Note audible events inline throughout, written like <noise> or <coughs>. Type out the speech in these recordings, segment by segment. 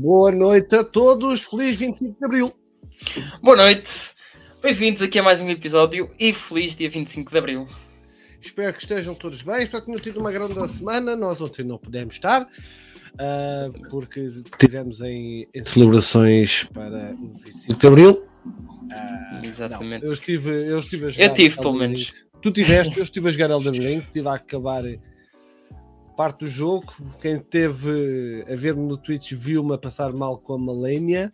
Boa noite a todos, feliz 25 de Abril. Boa noite, bem-vindos aqui a mais um episódio e feliz dia 25 de Abril. Espero que estejam todos bem, espero que tenham tido uma grande semana. Nós ontem não pudemos estar uh, porque estivemos em, em, celebrações para o 25 de Abril. Uh, Exatamente. Não, eu, estive, eu estive a jogar. Eu tive, pelo menos. Tu tiveste, eu estive a jogar Elden Ring, estive a acabar parte do jogo. Quem teve a ver-me no Twitch viu-me a passar mal com a Malenia.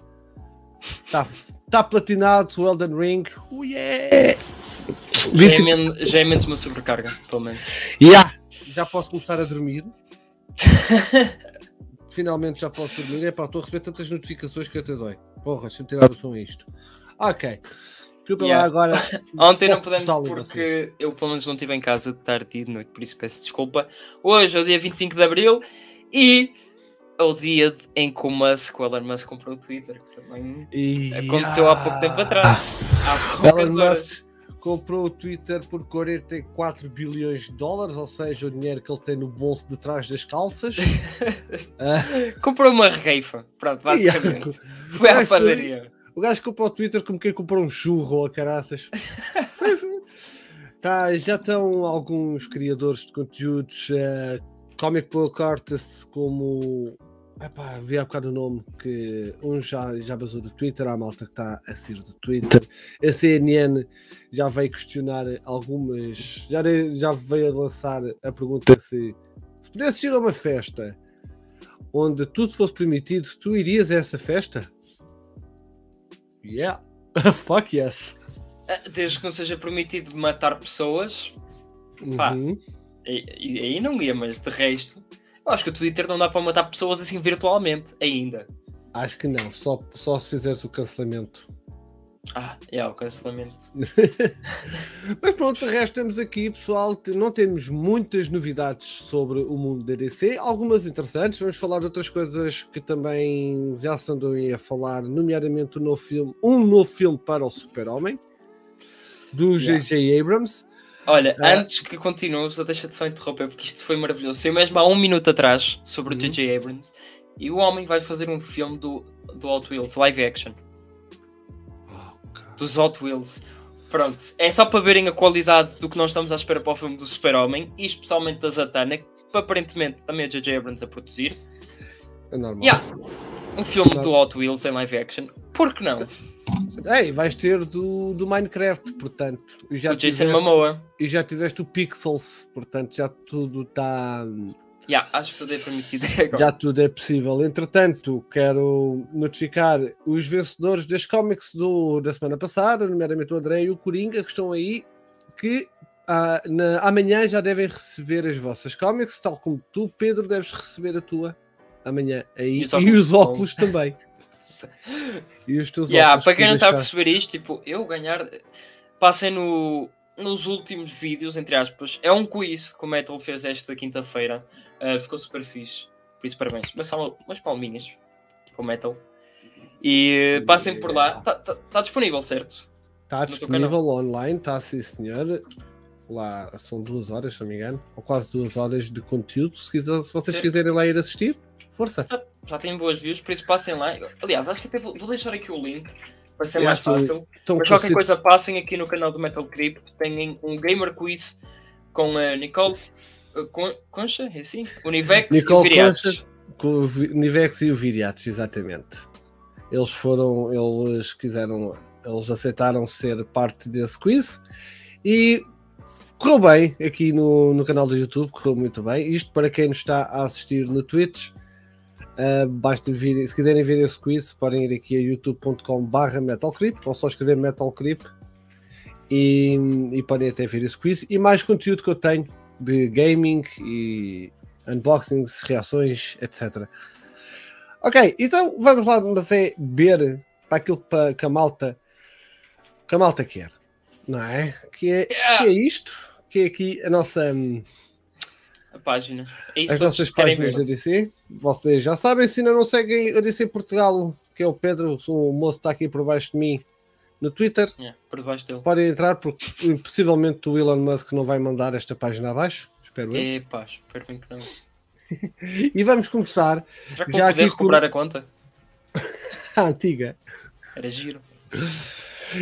Está tá platinado o Elden Ring. Oh yeah! Já é, menos, já é menos uma sobrecarga, pelo menos. Yeah. Já posso começar a dormir. <laughs> Finalmente já posso dormir. Epá, estou a receber tantas notificações que até dói. Porra, deixa-me tirar o som a isto. Ok. Desculpa yeah. lá agora. <laughs> Ontem não podemos porque eu pelo menos não estive em casa de tarde e de noite, por isso peço desculpa. Hoje é o dia 25 de Abril e é o dia em que o Elon Musk comprou o Twitter, que também aconteceu há pouco tempo atrás. Há <laughs> Elon Musk comprou o Twitter por 44 bilhões de dólares, ou seja, o dinheiro que ele tem no bolso de trás das calças. uh... <laughs> Comprou uma regueifa, pronto, basicamente. Yeah. Foi à padaria. O gajo comprou o Twitter como quem comprou um churro ou a caraças. tá, já estão alguns criadores de conteúdos, uh, Comic Book Artists, como. Epá, vi há bocado o nome que um já, já basou do Twitter, há malta que está a sair do Twitter. A CNN já veio questionar algumas. Já, já veio a lançar a pergunta se, se pudesse ir a uma festa onde tudo fosse permitido, tu irias a essa festa? Yeah. <laughs> Fuck yes. Ah, desde que não seja permitido matar pessoas, pá, uhum. aí não ia, mas de resto, eu acho que o Twitter não dá para matar pessoas assim virtualmente ainda. Acho que não, só, só se fizeres o cancelamento. Ah, é o cancelamento. <laughs> Mas pronto, de resto temos aqui, pessoal, não temos muitas novidades sobre o mundo da DC, algumas interessantes, vamos falar de outras coisas que também já se andam a falar, nomeadamente um novo filme, um novo filme para o Super-Homem, do J.J. Yeah. Abrams. Olha, ah. antes que continues, deixa-te só interromper, porque isto foi maravilhoso. Sei mesmo há um minuto atrás sobre o J.J. Uhum. Abrams, e o homem vai fazer um filme do, do Hot Wheels, live action dos Hot Wheels. Pronto, é só para verem a qualidade do que nós estamos à espera para o filme do Super-Homem e especialmente da Zatanna, que aparentemente também é J.J. Abrams a produzir. É normal. Yeah. Um filme do Hot Wheels em live action, por que não? Ei, vais ter do, do Minecraft, portanto. E já o Jason Momoa. E já tiveste o Pixels, portanto já tudo está Yeah, acho que tudo é permitido <laughs> agora. Já tudo é possível. Entretanto, quero notificar os vencedores das cómics do, da semana passada, nomeadamente o André e o Coringa, que estão aí, que ah, na, amanhã já devem receber as vossas cómics, tal como tu, Pedro, deves receber a tua amanhã aí. E os óculos, e os óculos também. <laughs> e os teus yeah, óculos. Para quem não está a perceber isto, tipo, eu ganhar. Passem no, nos últimos vídeos, entre aspas, é um quiz que o Metal fez esta quinta-feira. Uh, ficou super fixe. Por isso, parabéns. Mas só umas palminhas para o Metal. E uh, passem por lá. Está tá, tá disponível, certo? Está disponível online, está sim, senhor. Lá são duas horas, se não me engano, ou quase duas horas de conteúdo. Se, quiser, se vocês certo. quiserem lá ir assistir, força. Já, já tem boas views, por isso passem lá. Aliás, acho que até vou, vou deixar aqui o link para ser mais fácil. Então, Mas qualquer coisa, passem aqui no canal do Metal Crypt. Tem um Gamer Quiz com a Nicole Concha, é assim? Univex Nicole e o Viriatos. com o Univex e o Viriatos, exatamente. Eles foram, eles quiseram, eles aceitaram ser parte desse quiz e correu bem aqui no, no canal do YouTube, correu muito bem. Isto para quem nos está a assistir no Twitch, uh, basta vir, se quiserem ver esse quiz, podem ir aqui a youtube.com/barra metalcreep ou só escrever metalcreep e, e podem até ver esse quiz e mais conteúdo que eu tenho de gaming e unboxings, reações, etc. Ok, então vamos lá mas é ver para aquilo que a malta que a malta quer, não é? Que é, que é isto, que é aqui a nossa a página. É as nossas páginas da DC. Vocês já sabem, se ainda não seguem a DC Portugal, que é o Pedro, o moço está aqui por baixo de mim, no Twitter. Yeah, por debaixo dele. Podem entrar, porque possivelmente o Elon Musk não vai mandar esta página abaixo. Espero eu. Epá, espero bem que não. <laughs> e vamos começar. Será que já vou poder recuperar com... a conta? <laughs> a antiga. Era giro.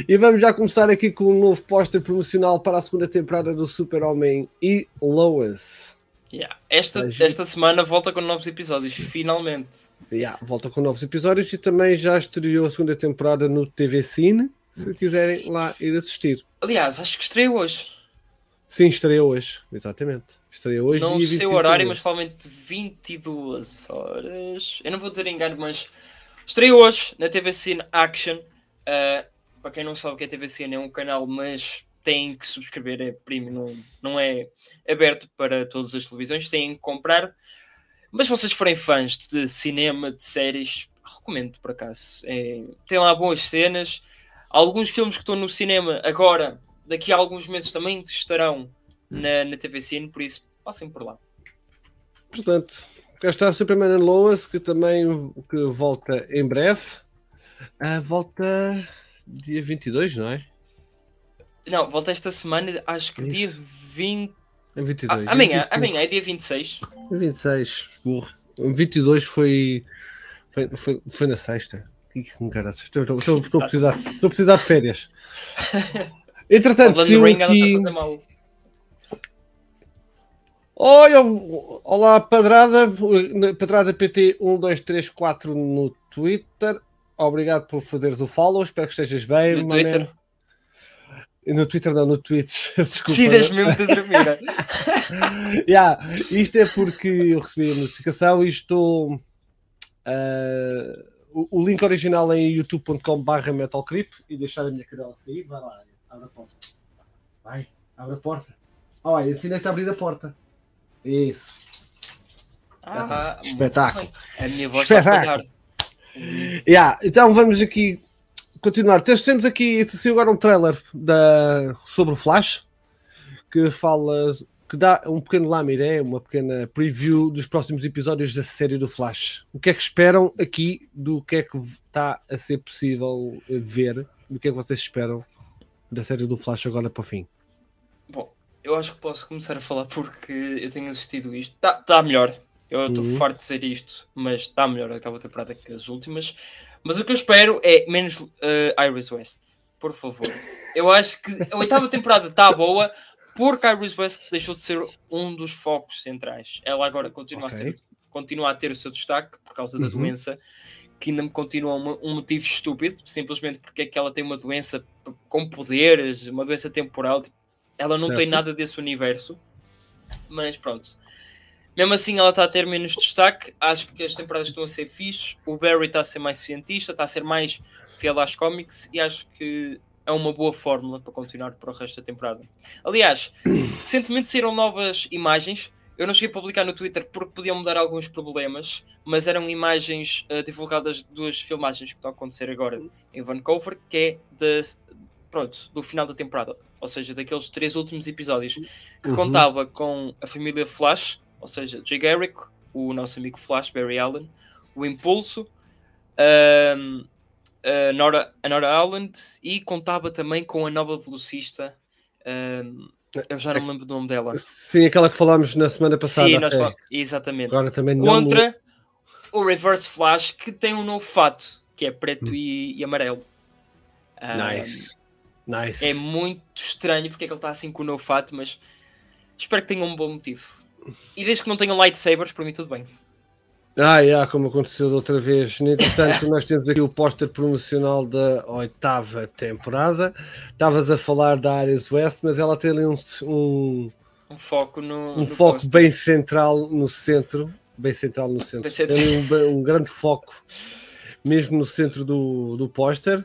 E vamos já começar aqui com um novo póster promocional para a segunda temporada do Super-Homem e Lois. Yeah. Esta, esta semana volta com novos episódios, finalmente. Yeah, volta com novos episódios e também já estreou a segunda temporada no TV Cine, se quiserem lá ir assistir. Aliás, acho que estreou hoje. Sim, estreou hoje, exatamente. Estreou hoje. Não sei o horário, mas provavelmente 22 horas. Eu não vou dizer engano, mas estreou hoje na TV Cine Action. Uh, para quem não sabe o que é TV Cine, é um canal, mas tem que subscrever, é premium, não, não é aberto para todas as televisões, têm que comprar. Mas se vocês forem fãs de cinema, de séries, recomendo por acaso. É, tem lá boas cenas. Alguns filmes que estão no cinema agora, daqui a alguns meses também estarão na, na TV Cine, por isso passem por lá. Portanto, cá está Superman and Lois, que também que volta em breve. Uh, volta dia 22, não é? Não, volta esta semana, acho que Isso. dia 20. É 22. Ah, amanhã, é amanhã é dia 26. 26, burro. 22 foi, foi, foi, foi na sexta. Estou, estou, estou, estou, a precisar, estou a precisar de férias. Entretanto, se eu aqui... Olha, olá Padrada, Padrada PT 1234 no Twitter. Obrigado por fazeres o follow, espero que estejas bem. No Twitter. Man. No Twitter não, no Twitch. <laughs> Desculpa. Precisas mesmo de dormir. <laughs> yeah, isto é porque eu recebi a notificação e estou. Uh, o, o, link original é em youtube.com/barra metalcreep e deixar a minha cadela sair. Vai lá, abre a porta. Vai, abre a porta. Olha, ensinei-te a abrir a porta. Isso. Ah, Espetáculo. A minha voz Espetáculo. Yeah, então vamos aqui continuar. Temos aqui saiu agora um trailer da, sobre o Flash que fala que dá um pequeno lamiré, uma pequena preview dos próximos episódios da série do Flash. O que é que esperam aqui do que é que está a ser possível ver? Do que é que vocês esperam da série do Flash agora para o fim? Bom, eu acho que posso começar a falar porque eu tenho assistido isto. Está tá melhor. Eu estou uhum. farto de dizer isto, mas está melhor a oitava temporada que as últimas. Mas o que eu espero é menos uh, Iris West, por favor. <laughs> Eu acho que a oitava temporada está boa porque Iris West deixou de ser um dos focos centrais. Ela agora continua, okay. a, ser, continua a ter o seu destaque por causa da uhum. doença, que ainda me continua um, um, motivo estúpido, simplesmente porque é que ela tem uma doença com poderes, uma doença temporal. Tipo, ela não certo. tem nada desse universo. Mas pronto. Mesmo assim, ela está a ter menos destaque. Acho que as temporadas estão a ser fixe. O Barry está a ser mais cientista, está a ser mais fiel às cómics e acho que é uma boa fórmula para continuar para o resto da temporada. Aliás, <coughs> recentemente saíram novas imagens. Eu não cheguei a publicar no Twitter porque podiam mudar alguns problemas, mas eram imagens uh, divulgadas de duas filmagens que estão a acontecer agora em Vancouver, que é de, pronto, do final da temporada. Ou seja, daqueles três últimos episódios que uhum. contava com a família Flash, ou seja, Jay Garrick, o nosso amigo Flash, Barry Allen, o Impulso, um, a, Nora, a Nora Allen e contava também com a nova velocista. Um, eu já não me lembro do nome dela. Sim, aquela que falámos na semana passada. Sim, nós fal... exatamente. Agora também Contra não... o Reverse Flash, que tem um novo fato, que é preto hum. e, e, amarelo. Nice. Um, nice. É muito estranho porque é que ele está assim com o novo fato, mas espero que tenha um bom motivo. E desde que não tenham lightsabers, para mim tudo bem. Ah, yeah, como aconteceu da outra vez. Entretanto, <laughs> nós temos aqui o póster promocional da oitava temporada. Estavas a falar da Ares West, mas ela tem ali um, um, um foco no. Um no foco poster. bem central no centro. Bem central no centro. Tem um, um, grande foco, mesmo no centro do, do póster.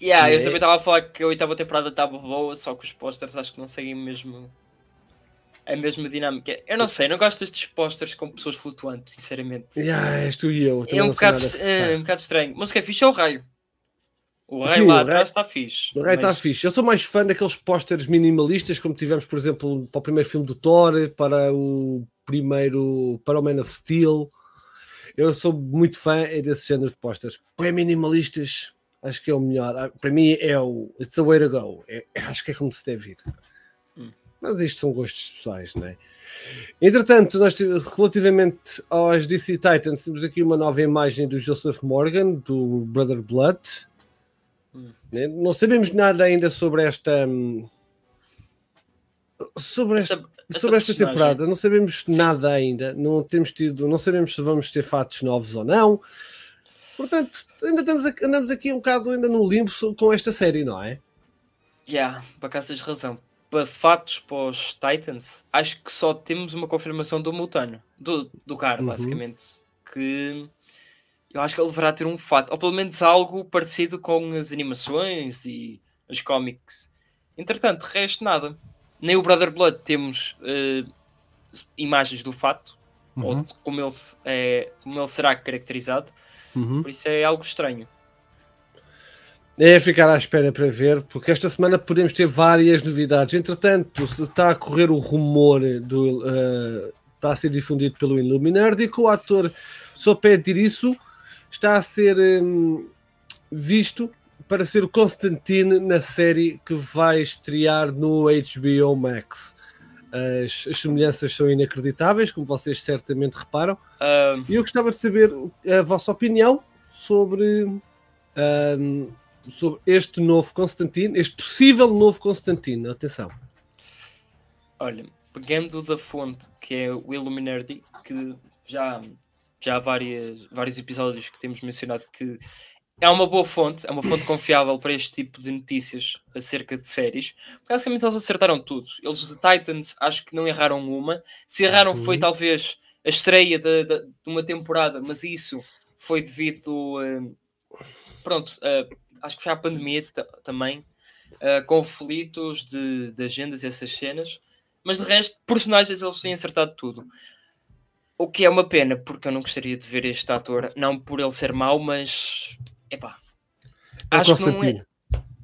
Yeah, eu é... também estava a falar que a oitava temporada estava boa, só que os pósteres acho que não seguem mesmo a mesma dinâmica. Eu não sei, não gosto destes posters com pessoas flutuantes, sinceramente. Yeah, és tu e eu. É um bocado, é, um bocado estranho. Mas o que é fixe é o raio. O raio Sim, lá atrás está fixe. O raio está mas... fixe. Eu sou mais fã daqueles posters minimalistas, como tivemos, por exemplo, para o primeiro filme do Thor, para o primeiro, para o Man of Steel. Eu sou muito fã é desse género de posters. Bem minimalistas, acho que é o melhor. Ah, para mim é o It's the way to go. É, acho que é como se deve ir. Mas isto são gostos pessoais, não é? Entretanto, nós relativamente aos DC Titans, temos aqui uma nova imagem do Joseph Morgan, do Brother Blood. Hum. Né? Não sabemos nada ainda sobre esta. Hum, sobre esta, esta sobre esta temporada, não sabemos Sim. nada ainda. Não temos tido, não sabemos se vamos ter fatos novos ou não. Portanto, ainda estamos, andamos aqui um bocado ainda no limbo com esta série, não é? Já, yeah, por acaso tens razão fatos para os Titans, acho que só temos uma confirmação do Mutano, do, do Car, uhum. basicamente. Que eu acho que ele deverá ter um fato, ou pelo menos algo parecido com as animações e os cómics. Entretanto, resto nada. Nem o Brother Blood temos uh, imagens do fato, uhum. ou de como ele, é, como ele será caracterizado. Uhum. Por isso é algo estranho. É ficar à espera para ver, porque esta semana podemos ter várias novidades. Entretanto, está a correr o rumor do. Uh, está a ser difundido pelo Illuminati de que o ator Sopé isso está a ser um, visto para ser o Constantine na série que vai estrear no HBO Max. As, as semelhanças são inacreditáveis, como vocês certamente reparam. E eu gostava de saber a vossa opinião sobre. Um, sobre este novo Constantino, este possível novo Constantino. Atenção. Olha, pegando da fonte que é o Illuminati, que já, já há várias, vários episódios que temos mencionado que é uma boa fonte, é uma fonte <coughs> confiável para este tipo de notícias acerca de séries. Basicamente eles acertaram tudo. Eles de Titans acho que não erraram uma. Se erraram uhum. foi talvez a estreia de, de, de, uma temporada, mas isso foi devido uh, pronto, uh, acho que foi a pandemia também, uh, conflitos de, de agendas e essas cenas, mas de resto, personagens eles têm acertado tudo. O que é uma pena, porque eu não gostaria de ver este ator, não por ele ser mau, mas epá, é acho que não é.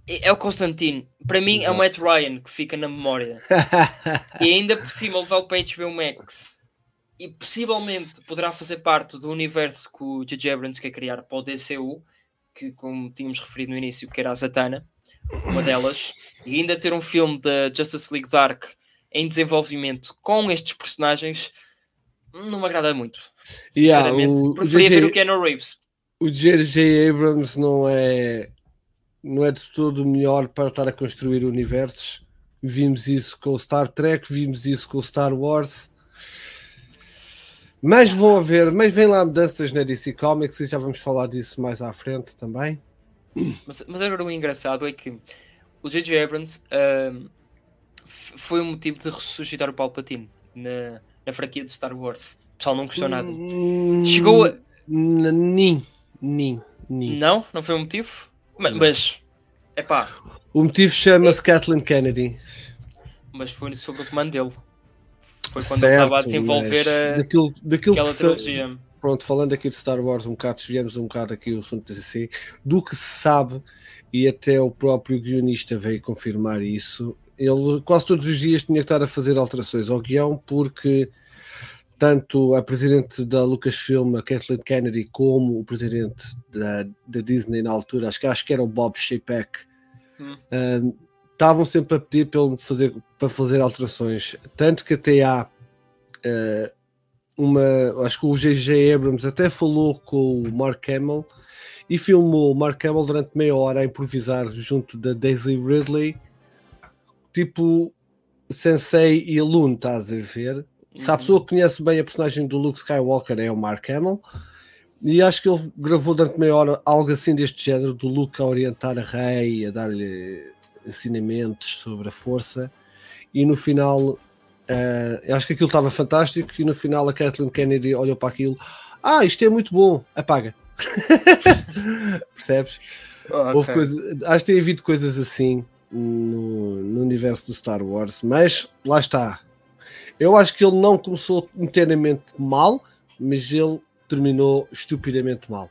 É, é o Constantino. Para mim Exato. é o Matt Ryan que fica na memória. e ainda por cima levá-lo para HBO Max. E possivelmente poderá fazer parte do universo que o J.J. Abrams quer criar para o DCU que, como tínhamos referido no início, que era a Zatanna, uma delas, e ainda ter um filme da Justice League Dark em desenvolvimento com estes personagens não me agrada muito. Sinceramente, yeah, preferia ver o Keanu Reeves. O J.J. Abrams não é não é de todo o melhor para estar a construir universos. Vimos isso com o Star Trek, vimos isso com o Star Wars mas vão haver, mas vem lá mudanças na DC Comics e já vamos falar disso mais à frente também. Mas, mas agora o engraçado é que o J.J. Abrams uh, foi o motivo de ressuscitar o Palpatine na, na franquia de Star Wars. O pessoal não gostou nada. Hum, Chegou a. Nim, nim, nim. Não? Não foi o motivo? Mas, mas é pá. O motivo chama-se é... Kathleen Kennedy. Mas foi sobre o comando dele. Foi quando certo, estava a desenvolver a, daquilo, daquilo aquela trilogia. Pronto, falando aqui de Star Wars um bocado, desviamos um bocado aqui o assunto DC, do que se sabe, e até o próprio guionista veio confirmar isso, ele quase todos os dias tinha que estar a fazer alterações ao guião, porque tanto a presidente da Lucasfilm, a Kathleen Kennedy, como o presidente da, da Disney na altura, acho que, acho que era o Bob Chapek, hum. um, estavam sempre a pedir para, fazer, para fazer alterações. Tanto que até há uh, uma. Acho que o J.J. Abrams até falou com o Mark Hamill e filmou o Mark Hamill durante meia hora a improvisar junto da Daisy Ridley, tipo Sensei e aluno, estás a ver? Uhum. Se a uhum. pessoa conhece bem a personagem do Luke Skywalker é o Mark Hamill. E acho que ele gravou durante meia hora algo assim deste género, do Luke a orientar a Rey, a dar-lhe ensinamentos sobre a força e no final uh, acho que aquilo estava fantástico e no final a Kathleen Kennedy olhou para aquilo ah, isto é muito bom, apaga <laughs> percebes? Oh, okay. coisa, acho que tem havido coisas assim no, no universo do Star Wars, mas lá está eu acho que ele não começou inteiramente mal, mas ele terminou estupidamente mal.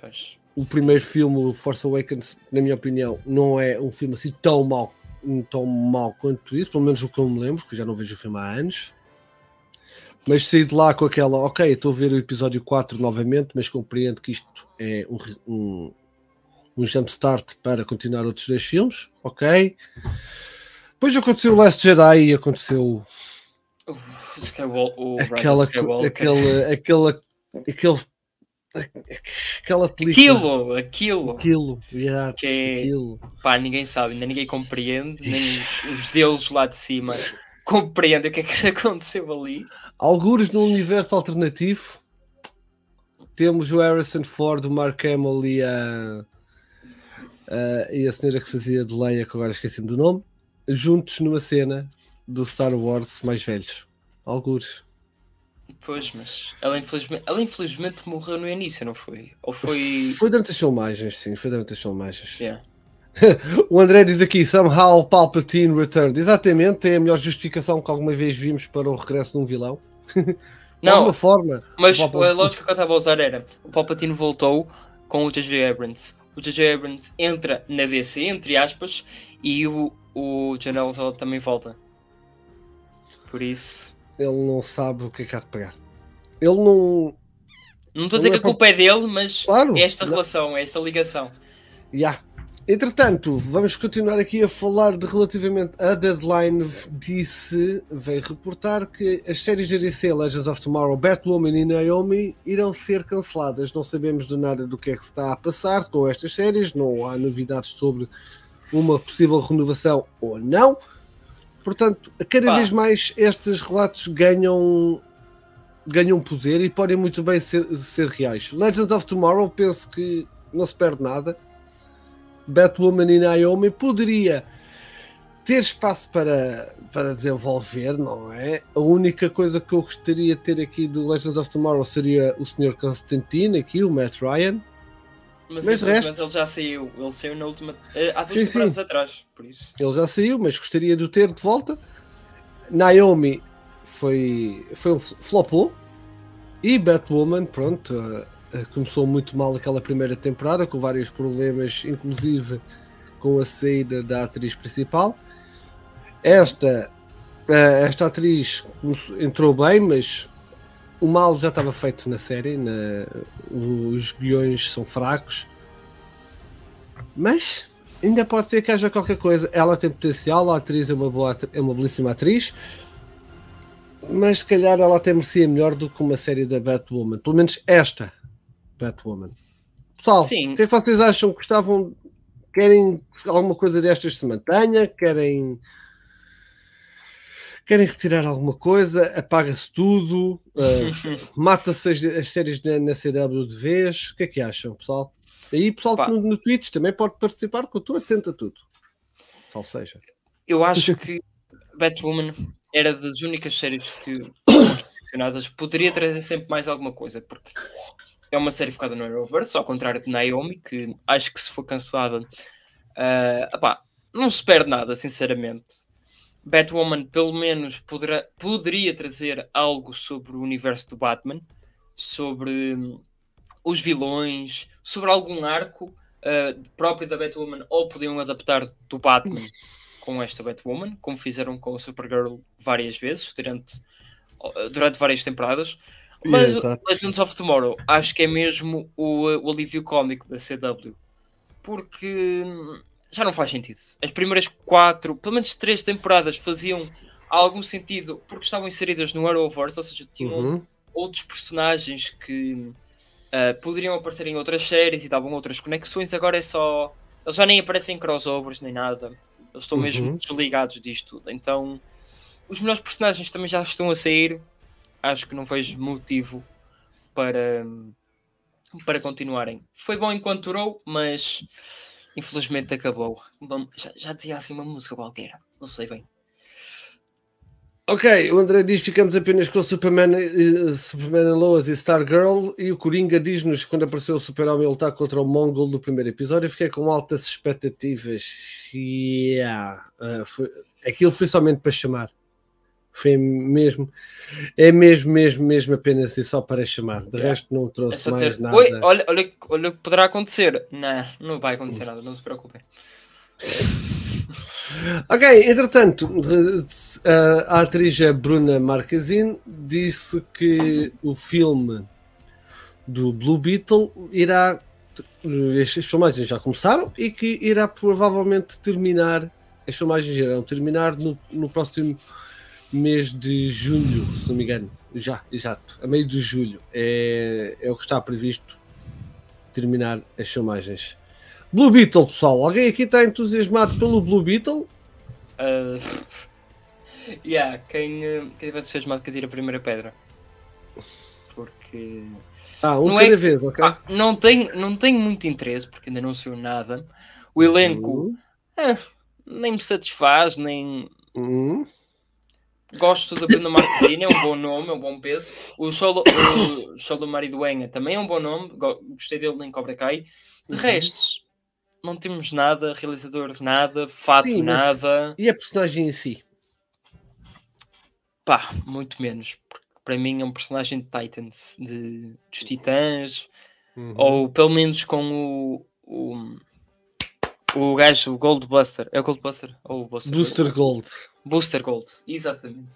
Pois o primeiro filme, o Force Awakens, na minha opinião, não é um filme assim tão mau, tão mau quanto isso, pelo menos o que eu me lembro, que já não vejo o filme há anos. Mas saí de lá com aquela, ok, estou a ver o episódio 4 novamente, mas compreendo que isto é um, um, um jumpstart para continuar outros dois filmes, ok. Depois aconteceu o Last Jedi e aconteceu. O Skywalker, o aquela, aquela, aquela, aquele, aquela película. Aquilo, aquilo. Aquilo, yeah, que é, aquilo. Pá, ninguém sabe, nem ninguém compreende, nem os, os deuses lá de cima <laughs> compreendem o que é que aconteceu ali. Algures no universo alternativo, temos o Harrison Ford, o Mark Hamill e a, a, e a senhora que fazia de Leia, que agora esqueci-me do nome, juntos numa cena do Star Wars mais velhos. Algures. Pois, mas ela infelizmente, ela infelizmente morreu no início, não foi? Ou foi. Foi durante as filmagens, sim, foi durante as filmagens. Yeah. <laughs> o André diz aqui: Somehow Palpatine returned. Exatamente, é a melhor justificação que alguma vez vimos para o regresso de um vilão. <laughs> Não, alguma forma. Mas a lógica que eu estava a usar era: o Palpatine voltou com o J.J. Abrams. O J.J. Abrams entra na DC, entre aspas, e o, o General também volta. Por isso. Ele não sabe o que é que há de pegar. Ele não. Não estou a dizer que a culpa é dele, mas claro, é esta relação, é esta ligação. Já. Yeah. Entretanto, vamos continuar aqui a falar de relativamente a Deadline disse, veio reportar que as séries de DC Legends of Tomorrow, Batwoman e Naomi irão ser canceladas. Não sabemos de nada do que é que está a passar com estas séries, não há novidades sobre uma possível renovação ou não. Portanto, cada Pá. vez mais estes relatos ganham ganham poder e podem muito bem ser, ser reais. Legends of Tomorrow penso que não se perde nada Batwoman e Naomi poderia ter espaço para, para desenvolver, não é? A única coisa que eu gostaria de ter aqui do Legend of Tomorrow seria o Sr. Constantine, aqui, o Matt Ryan. Mas, mas de resto... ele já saiu, ele saiu na última. Eh, há duas temporadas atrás, por isso. Ele já saiu, mas gostaria de o ter de volta. Naomi foi, foi um flopou. E Batwoman, pronto, eh, começou muito mal aquela primeira temporada, com vários problemas, inclusive com a saída da atriz principal. Esta, eh, esta atriz entrou bem, mas o mal já estava feito na série, na, os guiões são fracos. Mas ainda pode ser que haja qualquer coisa. Ela tem potencial, a atriz é uma, boa, é uma belíssima atriz mas se calhar ela até merecia melhor do que uma série da Batwoman. Pelo menos esta Batwoman. Pessoal, Sim. o que é que vocês acham? Gostavam, querem que alguma coisa destas se mantenha? Querem querem retirar alguma coisa? Apaga-se tudo? Uh, <laughs> Mata-se as, as, séries na, na, CW de vez? O que é que acham, pessoal? E pessoal no, no Twitch também pode participar, que eu estou atento a tudo. Salve seja. Eu acho que Batwoman era das únicas séries que poderia trazer sempre mais alguma coisa, porque é uma série focada no Arrowverse, ao contrário de Naomi, que acho que se for cancelada, uh, não se perde nada, sinceramente. Batwoman, pelo menos, poderá, poderia trazer algo sobre o universo do Batman, sobre um, os vilões, sobre algum arco uh, próprio da Batwoman, ou podiam adaptar do Batman <laughs> com esta Batwoman, como fizeram com a Supergirl várias vezes durante, durante várias temporadas. Mas Exato. Legends of Tomorrow acho que é mesmo o, o alívio cómico da CW. Porque já não faz sentido. As primeiras quatro, pelo menos três temporadas faziam algum sentido porque estavam inseridas no Arrowverse, ou seja, tinham uhum. outros personagens que uh, poderiam aparecer em outras séries e davam outras conexões. Agora é só. Eles já nem aparecem em crossovers nem nada. Eles estão uhum. mesmo desligados disto tudo. Então, os melhores personagens também já estão a sair acho que não vejo motivo para, para continuarem. Foi bom enquanto durou, mas infelizmente acabou. Já, já dizia assim uma música qualquer, não sei bem. Ok, o André diz que ficamos apenas com Superman, uh, Superman Lois e Stargirl e o Coringa diz-nos quando apareceu o Super-Homem lutar contra o Mongol no primeiro episódio fiquei com altas expectativas. Yeah. Uh, foi, aquilo foi somente para chamar. Foi mesmo, é mesmo, mesmo, mesmo apenas e só para chamar. De resto, não trouxe é mais dizer, nada. Oi, olha, olha, olha o que poderá acontecer. Não, não vai acontecer nada, não se preocupem. <laughs> ok, entretanto, a atriz Bruna Marquezine disse que o filme do Blue Beetle irá. Estas filmagens já começaram e que irá provavelmente terminar as filmagens irão terminar no, no próximo mês de julho, se não me engano. Já, exato. A meio de julho é, é o que está previsto terminar as filmagens. Blue Beetle, pessoal. Alguém aqui está entusiasmado pelo Blue Beetle? Uh, <laughs> yeah, quem, eh, quem vai entusiasmado que atira a primeira pedra. Porque. Ah, um não cada é, vez, ok? Ah, não, tenho, não tenho muito interesse, porque ainda não saiu nada. O elenco uhum. eh, nem me satisfaz, nem. Uhum. Gosto da Bruna Marquezine, é um bom nome, é um bom peso. O show, o <coughs> show do Marido Enha também é um bom nome, gostei dele em Cobra Kai. De uhum. restos, não temos nada, realizador nada, fato Sim, nada. E a personagem em si? Pá, muito menos. Porque para mim é um personagem de Titans, de, dos Titãs, uhum. ou pelo menos com o, o o gajo, o Gold Buster. É o Gold Buster? Ou o Buster, Booster Gold. Booster Gold, exatamente.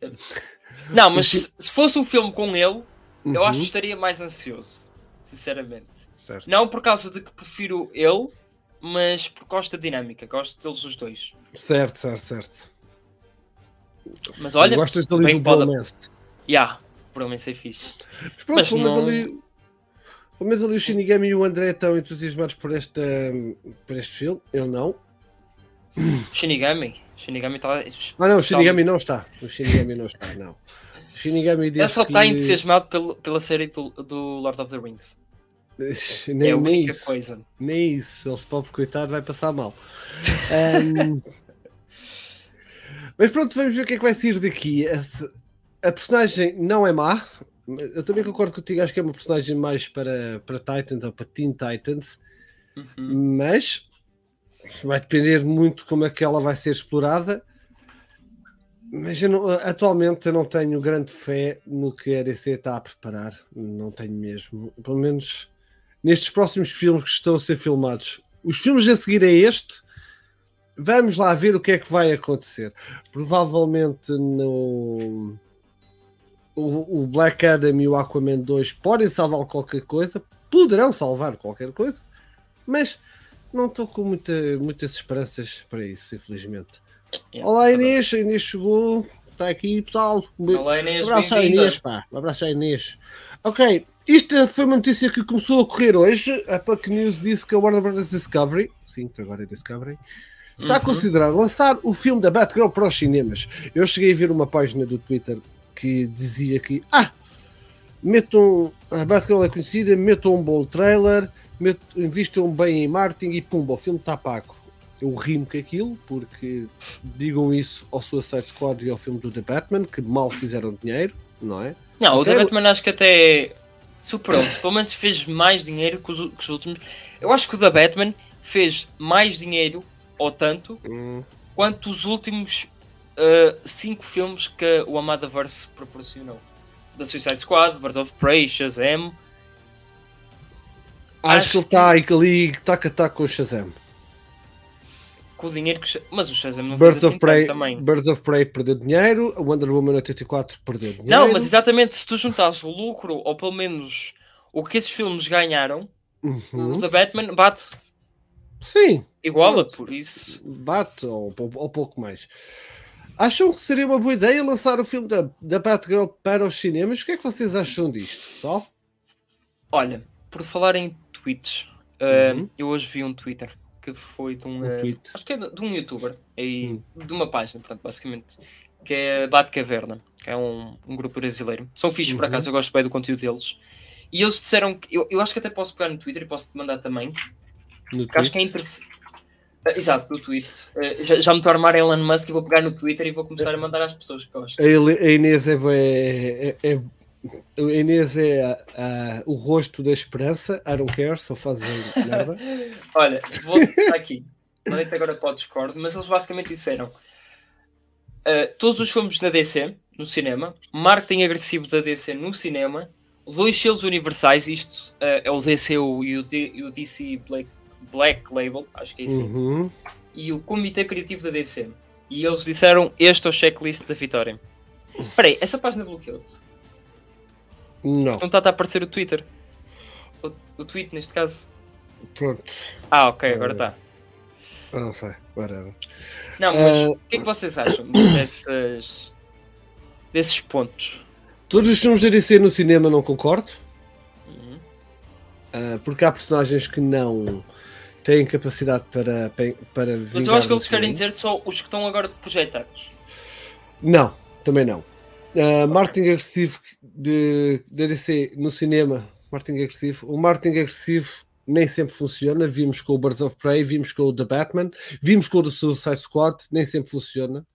<laughs> Não, mas se, se fosse um filme com ele, uhum. eu acho que estaria mais ansioso. Sinceramente. Certo. Não por causa de que prefiro ele, mas por causa da dinâmica. Gosto deles os dois. Certo, certo, certo. Mas olha. Gostas ali do pode... Bromance? Já, yeah, Bromance é fixe. Mas pronto, mas não... ali pelo menos ali o Shinigami e o André estão entusiasmados por, esta, por este filme. Eu não. Shinigami? Shinigami está. Ah, não, o Shinigami não está. O Shinigami não está, não. O Shinigami diz Ele só que... está entusiasmado pelo, pela série do, do, Lord of the Rings. Nem, é nem isso. Coisa. Nem isso. Ele se pode coitado vai passar mal. <laughs> um... Mas pronto, vamos ver o que é que vai sair daqui. A, a personagem não é má, eu também concordo contigo, acho que é uma personagem mais para, para Titans ou para Teen Titans, uhum. mas vai depender muito como é que ela vai ser explorada. Mas eu não, atualmente eu não tenho grande fé no que a DC está a preparar, não tenho mesmo. Pelo menos nestes próximos filmes que estão a ser filmados. Os filmes a seguir a este, vamos lá ver o que é que vai acontecer. Provavelmente no o, o Black Adam e o Aquaman 2 podem salvar qualquer coisa, poderão salvar qualquer coisa, mas não estou com muita, muitas esperanças para isso, infelizmente. Yeah, Olá Inês, a Inês chegou, está aqui pessoal. Olá Inês, um abraço à Inês, pá. Um abraço à Inês. Ok, isto foi uma notícia que começou a correr hoje. A Puck News disse que a Warner Bros. Discovery, sim, que agora é Discovery, está uhum. a considerar lançar o filme da Batgirl para os cinemas. Eu cheguei a ver uma página do Twitter que dizia que ah, metam a Batgirl é conhecida, metam um bom trailer, metam, investam bem em marketing e pumba, o filme está pago. Eu rimo com aquilo, porque digam isso ao Suicide Squad e ao filme do The Batman, que mal fizeram dinheiro, não é? Não, o The Batman acho que até superou-se, pelo menos fez mais dinheiro que os, que os, últimos. Eu acho que o The Batman fez mais dinheiro, ou tanto, hum. quanto os últimos uh, cinco filmes que o Amadaverse proporcionou. Da Suicide Squad, Birds of Prey, Shazam. Acho, Acho que ele está ali taca taca com o Shazam. Com o dinheiro que. Mas o Shazam não Birds fez assim of Prey, também. Birds of Prey perdeu dinheiro, a Wonder Woman 84 perdeu dinheiro. Não, mas exatamente se tu juntasses o lucro, ou pelo menos o que esses filmes ganharam, uhum. o da Batman bate. Sim. Iguala, por isso. Bate, ou, ou, ou pouco mais. Acham que seria uma boa ideia lançar o filme da, da Batgirl para os cinemas? O que é que vocês acham disto, pessoal? Olha, por falar em tweets, uh, uhum. eu hoje vi um Twitter que foi de um, uh, acho que é de, um youtuber, aí, uhum. de uma página, pronto, basicamente, que é Batcaverna, que é um, um grupo brasileiro. São fixos, uhum. por acaso, eu gosto bem do conteúdo deles. E eles disseram que, eu, eu acho que até posso pegar no Twitter e posso te mandar também. No acho que é interessante Uh, exato, do tweet. Uh, já, já me estou a armar Elon Musk e vou pegar no Twitter e vou começar a mandar às pessoas que gostam. A, Inês é, é, é, a Inês é a, o rosto da esperança. I don't care, só fazem nada. <laughs> Olha, vou aqui. Mandei-te agora para o Discord, mas eles basicamente disseram uh, todos os filmes da DC no cinema, marketing agressivo da DC no cinema, dois selos universais, isto uh, é o DC e o, DC Black Black Label, acho que é assim, uhum. e o Comitê Criativo da DC. E eles disseram: Este é o checklist da vitória. Espera aí, essa página bloqueou-te? Não. Não está a aparecer o Twitter. O, o tweet, neste caso. Pronto. Ah, ok, agora está. Eu não sei, whatever. Não, mas uh... o que é que vocês acham <coughs> dessas, desses pontos? Todos os filmes da DC no cinema não concordo. Uhum. Uh, porque há personagens que não têm capacidade para, para Mas eu acho que eles querem dizer só os que estão agora projetados. Não, também não. Uh, marketing agressivo de, de DC no cinema, marketing agressivo. O marketing agressivo nem sempre funciona. Vimos com o Birds of Prey, vimos com o The Batman, vimos com o The Suicide Squad, nem sempre funciona.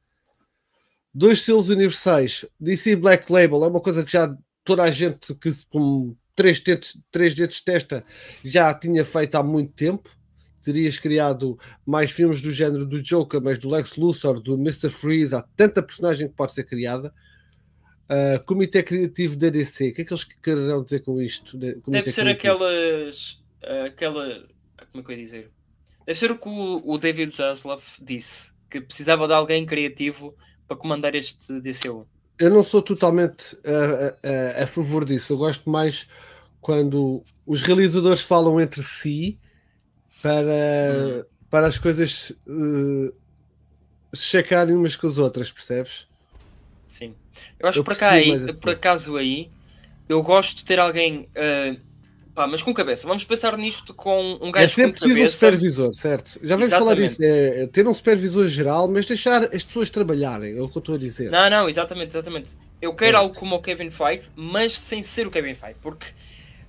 Dois selos universais, DC Black Label, é uma coisa que já toda a gente que com três dedos, três dedos de testa já tinha feito há muito tempo. Terias criado mais filmes do género do Joker, mas do Lex Luthor, do Mr. Freeze, há tanta personagem que pode ser criada. Uh, Comitê Criativo da DC, o que é que eles quererão dizer com isto? Comitê Deve ser criativo. aquelas. aquela. Como é que eu ia dizer? Deve ser o que o, o David Zaslav disse, que precisava de alguém criativo para comandar este DCU. Eu não sou totalmente a, a, a favor disso. Eu gosto mais quando os realizadores falam entre si para, hum. para as coisas uh, checarem umas com as outras, percebes? Sim. Eu acho que por, cá aí, por acaso aí, eu gosto de ter alguém. Uh, pá, mas com cabeça. Vamos pensar nisto com um gajo é sempre com cabeça. um supervisor, certo? Já vamos falar disso. É, ter um supervisor geral, mas deixar as pessoas trabalharem, é o que eu estou a dizer. Não, não, exatamente, exatamente. Eu quero algo como o Kevin Feige, mas sem ser o Kevin Feige, porque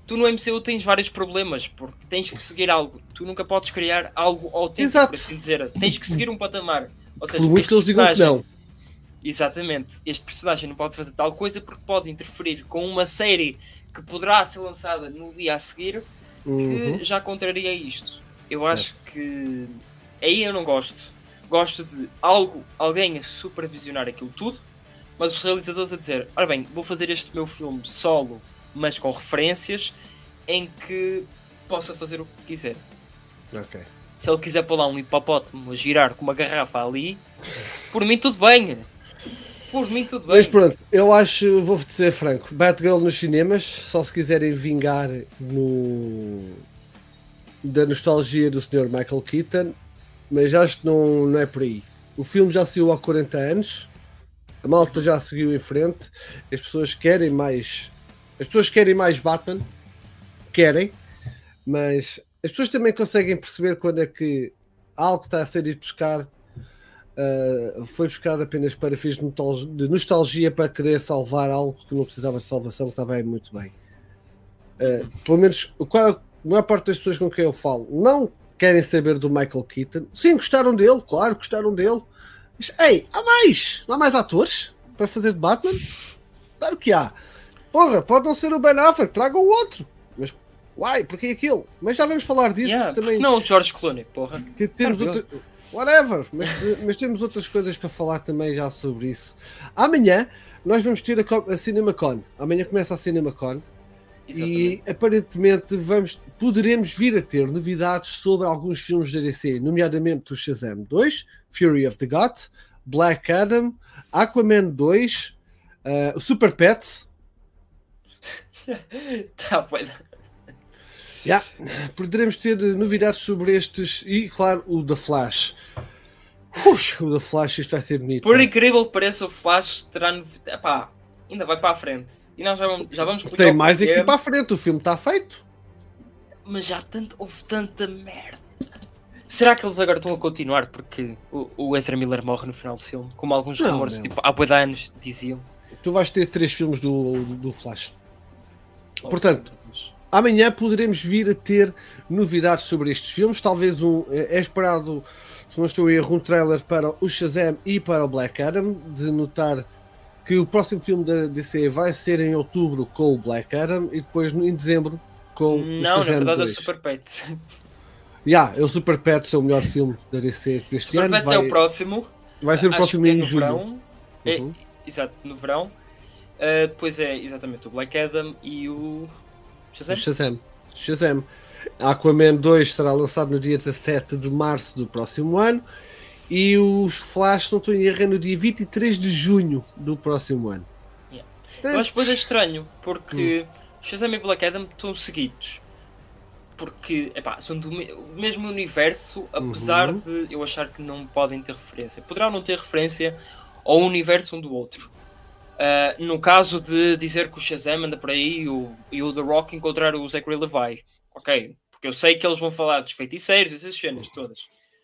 tu no MCU tens vários problemas, porque tens que seguir algo. Tu nunca podes criar algo autêntico, Exato. por assim dizer. Tens que seguir um patamar. Ou seja, por muito que eles digam que não. Exatamente. Este personagem não pode fazer tal coisa porque pode interferir com uma série que poderá ser lançada no dia a seguir que uhum. já contraria isto. Eu certo. acho que aí eu não gosto. Gosto de algo, alguém a supervisionar aquilo tudo, mas os realizadores a dizer: ora bem, vou fazer este meu filme solo, mas com referências em que possa fazer o que quiser. Ok. Se ele quiser pôr lá um hipopótamo a girar com uma garrafa ali, por mim tudo bem. Por mim, tudo bem. Mas pronto, eu acho, vou-te ser franco, Batgirl nos cinemas, só se quiserem vingar no da nostalgia do Sr. Michael Keaton, mas acho que não, não é por aí. O filme já saiu há 40 anos, a malta já seguiu em frente, as pessoas querem mais. As pessoas querem mais Batman, querem, mas as pessoas também conseguem perceber quando é que algo está a ser ido buscar Uh, foi buscar apenas para fins de nostalgia para querer salvar algo que não precisava de salvação, que estava aí muito bem. Uh, pelo menos a maior parte das pessoas com quem eu falo não querem saber do Michael Keaton. Sim, gostaram dele, claro, gostaram dele. Mas, ei, há mais! Não há mais atores para fazer de Batman? Claro que há. Porra, pode não ser o Ben Affleck, traga o outro. Mas, uai, porque aquilo? Mas já vamos falar disso yeah, também. Não, o George Clooney, porra. Que temos outro whatever. Mas, mas, temos outras coisas para falar também já sobre isso. Amanhã nós vamos ter a, a CinemaCon. Amanhã começa a CinemaCon. Exatamente. E aparentemente vamos, poderemos vir a ter novidades sobre alguns filmes da DC, nomeadamente o Shazam 2, Fury of the Gods, Black Adam, Aquaman 2, uh, Super Pets. <laughs> tá, pode. Yeah. Poderemos ter novidades sobre estes e, claro, o The Flash. Ui, o The Flash, isto vai ser bonito. Por incrível que pareça, o Flash terá novidades. Epá, ainda vai para a frente. E nós já vamos, já vamos Tem mais aqui para a frente, o filme está feito. Mas já tanto, houve tanta merda. Será que eles agora estão a continuar porque o, o Ezra Miller morre no final do filme? Como alguns não, rumores, tipo, há boa anos diziam. Tu vais ter três filmes do, do Flash. Portanto, Amanhã poderemos vir a ter novidades sobre estes filmes. Talvez um. É esperado, se não estou a erro, um trailer para o Shazam e para o Black Adam. De notar que o próximo filme da DC vai ser em outubro com o Black Adam e depois em dezembro com não, o Shazam. Não, na verdade é o Super Pets. <laughs> Yeah, é o Super Pets é o melhor filme da DC este Super ano. Super Pets vai... é o próximo. Vai ser o próximo é em julho. Verão. É, uhum. exato, no verão. Uh, depois é exatamente o Black Adam e o Shazam? Shazam. Shazam. Aquaman 2 será lançado no dia 17 de março do próximo ano e os Flash, não estou em erro, é no dia 23 de junho do próximo ano. Yeah. Acho que é estranho, porque hum. Shazam e Black Adam estão seguidos. porque epá, são do mesmo universo, apesar uhum. de eu achar que não podem ter referência. Poderão não ter referência ao universo um do outro. Uh, no caso de dizer que o Shazam anda por aí e o, e o The Rock encontrar o Zachary Levi, ok, porque eu sei que eles vão falar dos feiticeiros, essas cenas todas,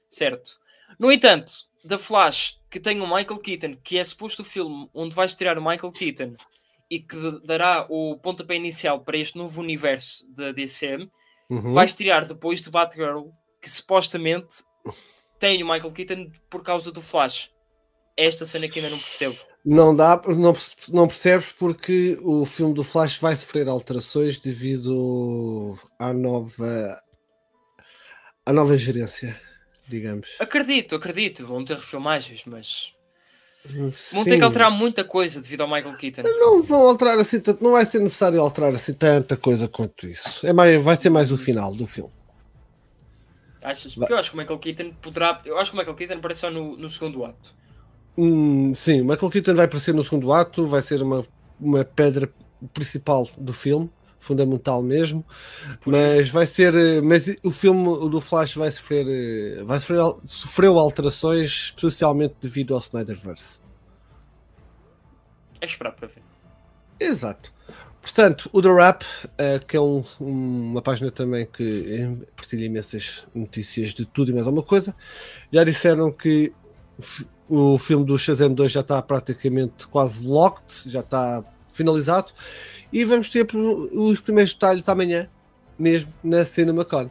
certo? No entanto, The Flash, que tem o Michael Keaton, que é suposto o filme onde vais tirar o Michael Keaton e que dará o pontapé inicial para este novo universo da DCM, uhum. vais tirar depois de Batgirl, que supostamente tem o Michael Keaton por causa do Flash. Esta cena que ainda não percebo. Não dá, não, não percebes porque o filme do Flash vai sofrer alterações devido à nova à nova gerência, digamos. Acredito, acredito, vão ter refilmagens, mas Sim. vão ter que alterar muita coisa devido ao Michael Keaton. Não vão alterar assim tanto, não vai ser necessário alterar assim tanta coisa quanto isso. É mais, vai ser mais o final do filme. Achas? Porque eu acho que o Michael Keaton poderá. Eu acho que o Michael Keaton aparece só no, no segundo ato. Hum, sim, Michael Keaton vai aparecer no segundo ato, vai ser uma, uma pedra principal do filme, fundamental mesmo. Por mas isso. vai ser, mas o filme do Flash vai sofrer, vai sofrer, sofreu alterações, especialmente devido ao Snyderverse. É esperar para ver. Exato. Portanto, o The Rap, uh, que é um, uma página também que partilha imensas notícias de tudo e mais alguma coisa, já disseram que o filme do Shazam 2 já está praticamente quase locked, já está finalizado. E vamos ter os primeiros detalhes amanhã, mesmo na CinemaCon.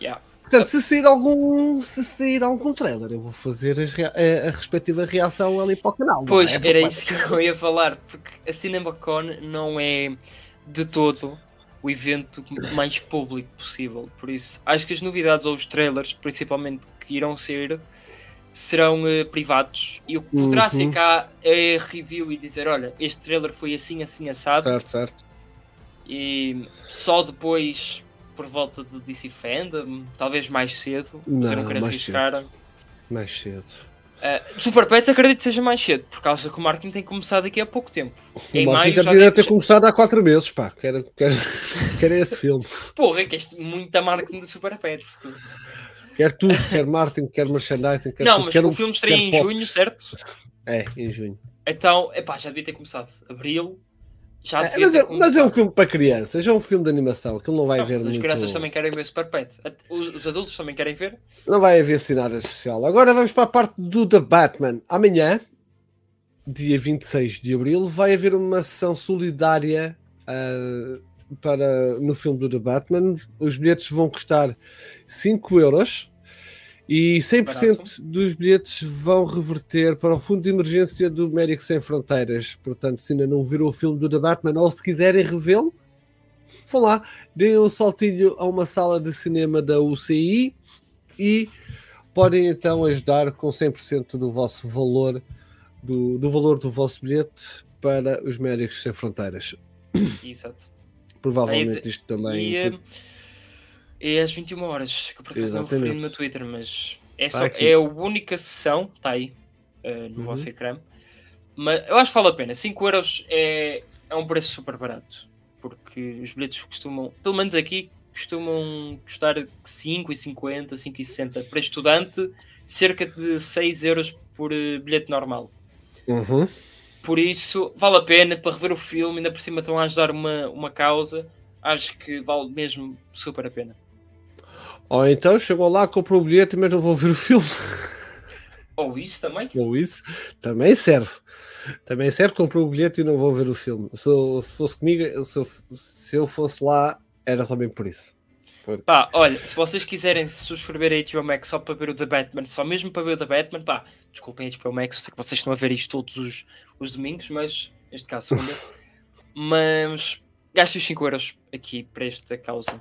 Yeah. Portanto, se sair algum, se sair algum trailer, eu vou fazer a, a, respectiva reação ali para o canal. Pois, é? era isso que eu ia falar, porque a CinemaCon não é de todo o evento mais público possível. Por isso, acho que as novidades ou os trailers, principalmente que irão ser, serão uh, privados e o que poderá uhum. ser cá é review e dizer: olha, este trailer foi assim, assim, assado. Certo, certo. E só depois, por volta do DC Fandom, talvez mais cedo, não, não quero arriscar. Cedo. Mais cedo. Uh, Super Pets acredito que seja mais cedo, por causa que o marketing tem começado aqui há pouco tempo. O marketing já devia ter começado há 4 meses, pá. Quero, quero, <laughs> quero esse filme. Porra, é que este muita marketing do Super Pets. Tu. Quer tudo, quer marketing, quer merchandising. Quer não, tudo, mas quer o filme estaria em pop. junho, certo? É, em junho. Então, epá, já devia ter começado. Abril. Já é, mas, é, mas, é, um filme para crianças, é um filme de animação, aquilo não vai não, ver As muito... crianças também querem ver Super Pet. Os, os, adultos também querem ver. Não vai haver assim nada especial. Agora vamos para a parte do The Batman. Amanhã, dia 26 de Abril, vai haver uma sessão solidária uh, para, no filme do The Batman. Os bilhetes vão custar 5 euros e 100% Barato. dos bilhetes vão reverter para o Fundo de Emergência do Médicos Sem Fronteiras. Portanto, se ainda não viram o filme do The Batman ou se quiserem revê-lo, vão lá, deem um saltinho a uma sala de cinema da UCI e podem então ajudar com 100% do vosso valor, do, do valor do vosso bilhete para os Médicos Sem Fronteiras. Exato. Provavelmente isto também. E, eh, é às 21 horas, que eu por acaso não referi no meu Twitter, mas é, só, é a única sessão, está aí uh, no uhum. vosso ecrã. Mas eu acho que vale a pena. 5 euros é, é um preço super barato. Porque os bilhetes costumam, pelo menos aqui, costumam custar 5,50, 5,60 para estudante, cerca de 6 euros por uh, bilhete normal. Uhum. Por isso, vale a pena para rever o filme, ainda por cima estão a ajudar uma, uma causa. Acho que vale mesmo super a pena. Ou então chegou lá, comprou o bilhete, mas não vou ver o filme. <laughs> Ou isso também? Ou isso também serve. Também serve, comprou o bilhete e não vou ver o filme. Se, se fosse comigo, se eu, se eu fosse lá, era só bem por isso. Porque... Pá, olha, se vocês quiserem subscrever a HBO Max só para ver o The Batman, só mesmo para ver o The Batman, pá, desculpem a HBO Max, sei que vocês estão a ver isto todos os, os domingos, mas neste caso segunda. <laughs> mas gasto os 5 euros aqui para esta causa.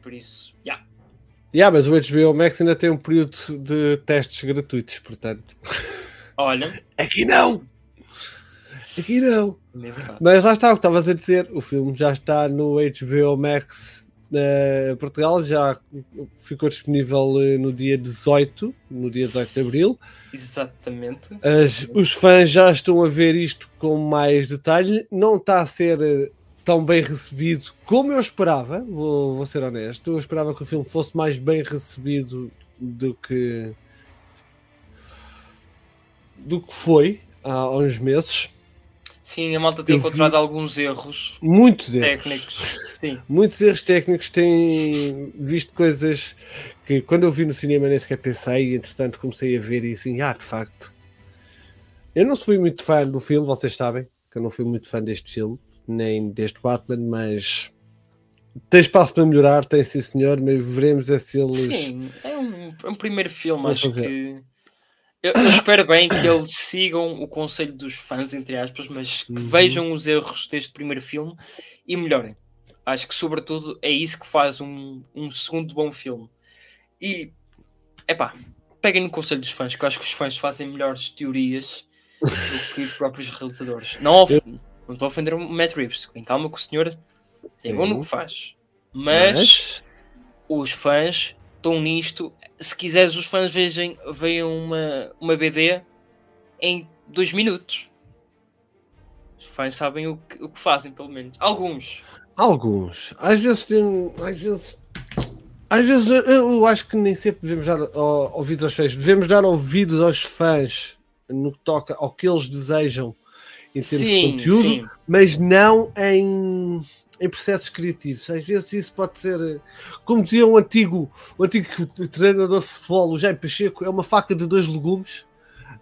Por isso, já. Yeah. Yeah, mas o HBO Max ainda tem um período de testes gratuitos, portanto. Olha. <laughs> Aqui não! Aqui não! É mas lá está o que estavas a dizer: o filme já está no HBO Max uh, Portugal, já ficou disponível uh, no dia 18, no dia 18 de Abril. Exatamente. As, os fãs já estão a ver isto com mais detalhe. Não está a ser tão bem recebido como eu esperava, vou, vou ser honesto. Eu esperava que o filme fosse mais bem recebido do que do que foi há uns meses. Sim, a malta tem encontrado vi... alguns erros muitos técnicos. Erros. Sim. <laughs> Muitos erros técnicos têm visto coisas que quando eu vi no cinema nem sequer pensei, e entretanto comecei a ver e assim, ah, de facto. Eu não fui muito fã do filme, vocês sabem que eu não fui muito fã deste filme, nem deste Batman, mas tem espaço para melhorar, tem sim senhor, mas veremos é se eles. Sim, é um, é um primeiro filme, acho fazer. que eu, eu, espero bem que eles sigam o conselho dos fãs, entre aspas, mas que uhum. vejam os erros deste primeiro filme e melhorem. Acho que, sobretudo, é isso que faz um, um segundo bom filme. E, é pá, peguem no conselho dos fãs, que eu acho que os fãs fazem melhores teorias do que os próprios realizadores. Não, não estou a ofender o Matt Reeves, tem calma que o senhor é bom no que faz. Mas, mas... os fãs estão nisto se quiseres, os fãs vejam, vejam uma, uma BD em dois minutos. Os fãs sabem o que, o que fazem, pelo menos. Alguns. Alguns. Às vezes tem. Às vezes. Às vezes eu acho que nem sempre devemos dar ouvidos aos fãs. Devemos dar ouvidos aos fãs no que toca ao que eles desejam em termos sim, de conteúdo, sim. mas não em em processos criativos. Às vezes isso pode ser, como dizia um antigo, um antigo treinador de futebol, o Jaime Pacheco, é uma faca de dois legumes.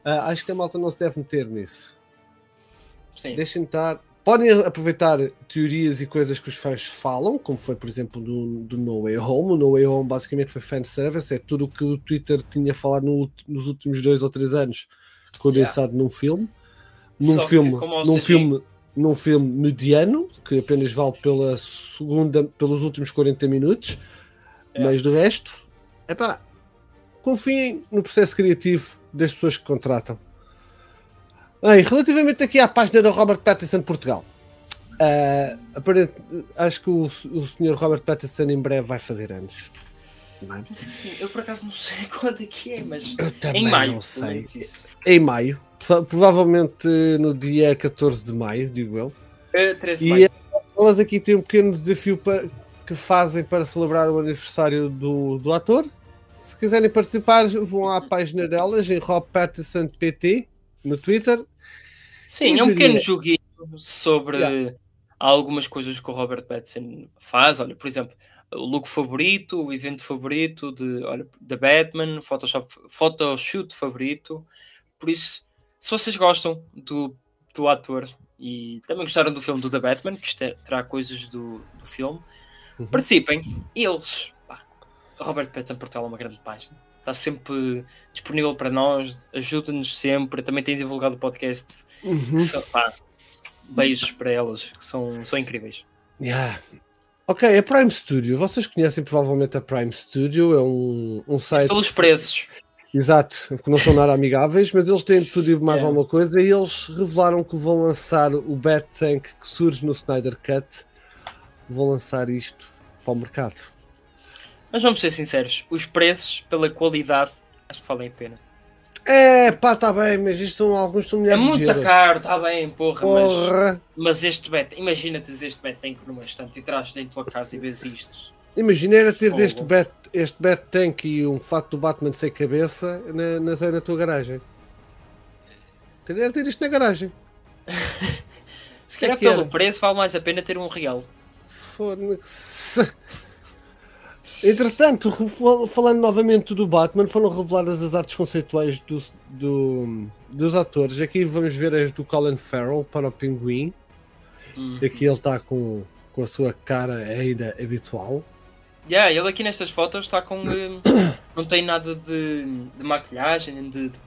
Uh, acho que a malta não se deve meter nisso. Sim. Deixem estar. Podem aproveitar teorias e coisas que os fãs falam, como foi, por exemplo, do, do No Way Home. O No Way Home basicamente foi fanservice, é tudo o que o Twitter tinha falado no, nos últimos dois ou três anos, condensado yeah. num filme. Num Só filme, num filme num filme mediano, que apenas vale pela segunda, pelos últimos 40 minutos, é. mas do resto, é pá, confiem no processo criativo das pessoas que contratam. Bem, relativamente aqui à página da Robert Pattinson Portugal, uh, aparente, acho que o, o senhor Robert Pattinson em breve vai fazer anos. Sim, eu por acaso não <laughs> sei quando é que é, mas eu também em maio. Não sei. Em maio, provavelmente no dia 14 de maio, digo eu. É, 13 de maio. E elas aqui têm um pequeno desafio para, que fazem para celebrar o aniversário do, do ator. Se quiserem participar, vão à página delas em Rob Patterson PT no Twitter. Sim, é um pequeno joguinho sobre yeah. algumas coisas que o Robert Pattinson faz. Olha, por exemplo, o look favorito, o evento favorito de, olha, da Batman, Photoshop, photoshoot favorito. Por isso, se vocês gostam do, do ator e também gostaram do filme do The Batman, que terá coisas do, do filme, uhum. participem. Eles, pá, Robert Pattinson Portugal é uma grande página. Está sempre disponível para nós, ajuda-nos sempre. Também tem divulgado o podcast. Uhum. São, pá, beijos para elas, que são, são incríveis. Yeah. Ok, a Prime Studio. Vocês conhecem provavelmente a Prime Studio, é um, um site. pelos preços. Exato, que não são nada amigáveis, mas eles têm tudo e mais alguma coisa e eles revelaram que vão lançar o Bat Tank que surge no Snyder Cut. Vão lançar isto para o mercado. Mas vamos ser sinceros, os preços pela qualidade acho que valem a pena. É, pá, está bem, mas isto são alguns são milhares É muito caro, está bem, porra, porra. Mas, mas este bet, imagina-te este bet tank numa estante e traz dentro da tua casa e vês isto. Imagina era teres este bet, este bet tank e um fato do Batman sem cabeça na, na, na tua garagem. Queria ter isto na garagem. <laughs> Se calhar pelo era? preço vale mais a pena ter um real. Foda-se. Entretanto, falando novamente do Batman, foram reveladas as artes conceituais do, do, dos atores. Aqui vamos ver as do Colin Farrell para o Pinguim. Uhum. Aqui ele está com, com a sua cara ainda habitual. Yeah, ele aqui nestas fotos está com. Eh, <coughs> não tem nada de, de maquilhagem, nem de, de.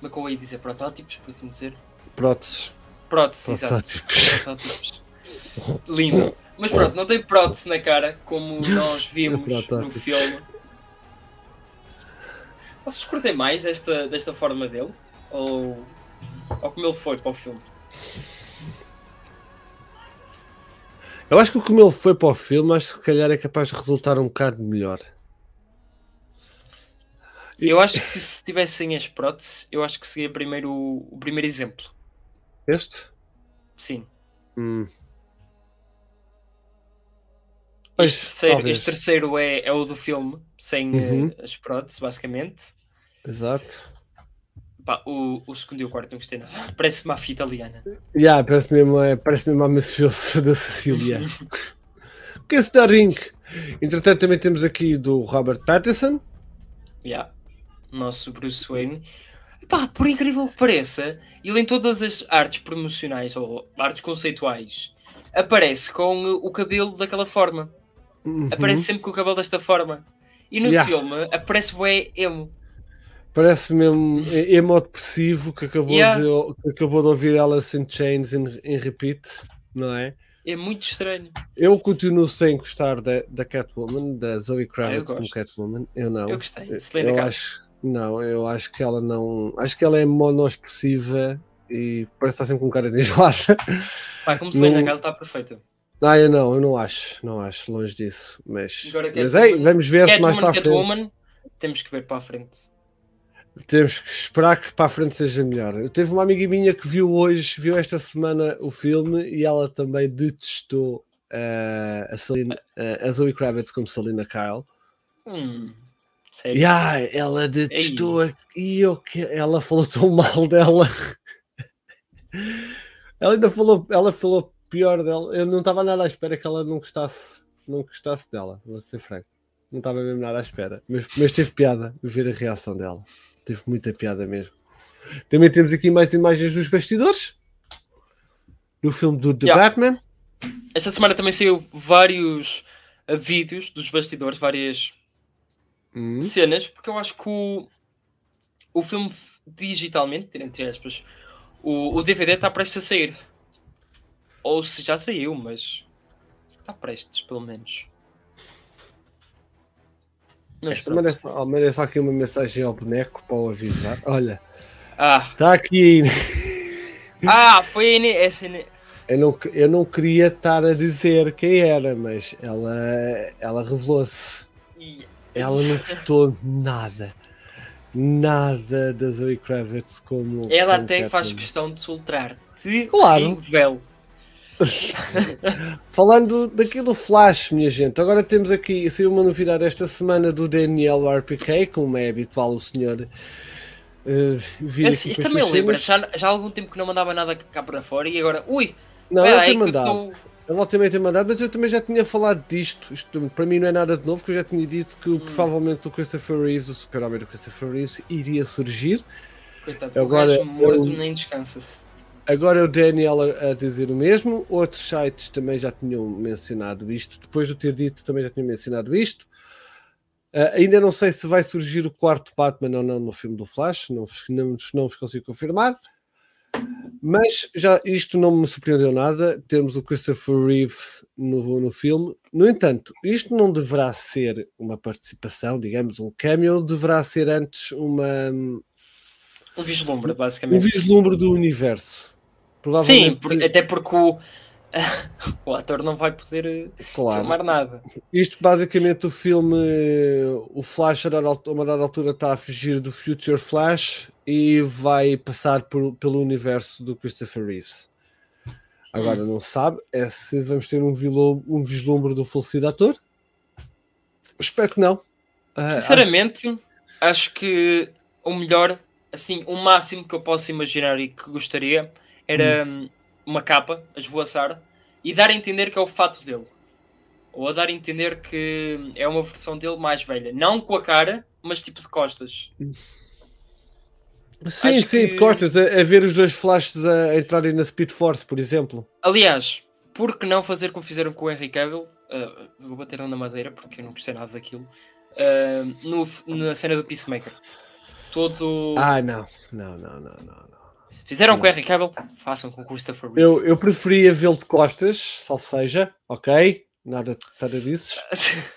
Como é que eu ia dizer? Protótipos, por assim dizer. Próteses. Próteses, Protótipos. exato. Protótipos. Lindo. Mas pronto, não tem prótese na cara, como <laughs> nós vimos no filme. Vocês curtem mais desta, desta forma dele? Ou, ou como ele foi para o filme? Eu acho que como ele foi para o filme, acho que se calhar é capaz de resultar um bocado melhor. Eu acho que se tivessem as próteses, eu acho que seria primeiro o, o primeiro exemplo. Este? Sim. Hum. Pois, este, terceiro, este terceiro é, é o do filme, sem uhum. uh, as próteses, basicamente. Exato. Pá, o, o segundo e o quarto não gostei nada. <laughs> Parece máfia italiana. Yeah, parece mesmo, é, parece mesmo a mafiosa <laughs> da Sicília. que é Starring? Entretanto, também temos aqui do Robert Pattinson. Yeah. Nosso Bruce Wayne. Pá, por incrível que pareça, ele em todas as artes promocionais ou artes conceituais aparece com o cabelo daquela forma. Uhum. Aparece sempre com o cabelo desta forma. E no yeah. filme aparece o emo. Parece mesmo emo depressivo que acabou, yeah. de, que acabou de ouvir Alice in Chains em, repeat, não é? É muito estranho. Eu continuo sem gostar da, da Catwoman, da Zoe Kravitz como Catwoman. Eu não. Eu gostei. eu acho, não, eu acho que ela não. Acho que ela é monoexpressiva e parece estar sempre com cara de enjoada. Pá, como Selena não... está perfeita. Ah, eu não, eu não acho, não acho, longe disso. Mas, Agora, mas ei, vamos ver se mais para a frente. Catwoman, temos que ver para a frente. Temos que esperar que para a frente seja melhor. Eu teve uma amiga minha que viu hoje, viu esta semana o filme e ela também detestou uh, a, Selena, uh, a Zoe Kravitz como Selena Kyle. Hum, sério? Yeah, ela detestou a, e eu, ela falou tão mal dela. <laughs> ela ainda falou, ela falou pior dela. Eu não estava nada à espera que ela não gostasse, não gostasse dela, vou ser franco. Não estava mesmo nada à espera. Mas, mas teve piada ver a reação dela. Teve muita piada mesmo. Também temos aqui mais imagens dos bastidores do filme do The yeah. Batman. Esta semana também saiu vários uh, vídeos dos bastidores, várias hum. cenas, porque eu acho que o, o filme digitalmente, entre aspas, o, o DVD está prestes a sair. Ou se já saiu, mas está prestes, pelo menos. Esta merece, merece aqui uma mensagem ao boneco para o avisar. Olha, ah. está aqui. <laughs> Ah, foi essa. Eu não, eu não queria estar a dizer quem era, mas ela, ela revelou-se. Ela não gostou nada. Nada da Zoe Kravitz como. Ela como até faz questão de soltar. Claro. Véu. <laughs> Falando daquilo Flash, minha gente, agora temos aqui saiu uma novidade esta semana do Daniel RPK, como é habitual o senhor uh, Esse, Isto também lembra, já, já há algum tempo que não mandava nada cá para fora e agora, ui, não, ele tem mandado. Tô... Ele também tem mandado, mas eu também já tinha falado disto. Isto para mim não é nada de novo, que eu já tinha dito que hum. provavelmente o Christopher Reeves, o super-homem do Christopher Reeves, iria surgir. Coitado, agora, o morto eu... nem descansa-se. Agora o Daniel a, a, dizer o mesmo, outros sites também já tinham mencionado isto, depois de ter dito também já tinham mencionado isto. Uh, ainda não sei se vai surgir o quarto Batman ou não no filme do Flash, não, não, não vos consigo confirmar. Mas já isto não me surpreendeu nada, termos o Christopher Reeves no, no filme. No entanto, isto não deverá ser uma participação, digamos, um cameo, deverá ser antes uma. Um vislumbre, basicamente. Um vislumbre do universo. Sim, por, até porque o, <laughs> o ator não vai poder eh, claro. filmar nada. Isto basicamente o filme, o Flash a uma dada altura está a fugir do Future Flash e vai passar por, pelo universo do Christopher Reeves. Agora hum. não sabe é se vamos ter um, vilo, um vislumbre do falecido ator. Espero que não. Uh, Sinceramente, acho... acho que o melhor, assim, o máximo que eu posso imaginar e que gostaria era hum. uma capa a esvoaçar e dar a entender que é o fato dele. Ou a dar a entender que é uma versão dele mais velha. Não com a cara, mas tipo de costas. Sim, Acho sim, que... de costas, a, a, ver os dois flashes a entrarem na Speed Force, por exemplo. Aliás, por que não fazer como fizeram com o Henry Cavill? Uh, vou bater na madeira porque eu não gostei nada daquilo. Uh, no, na cena do Peacemaker. Todo. Ah, não, não, não, não, não. Se fizeram Sim. com o Henry Cavill, façam com o Christopher Reeve. Eu, eu preferia vê-lo de costas, salvo seja, ok? Nada, nada disso.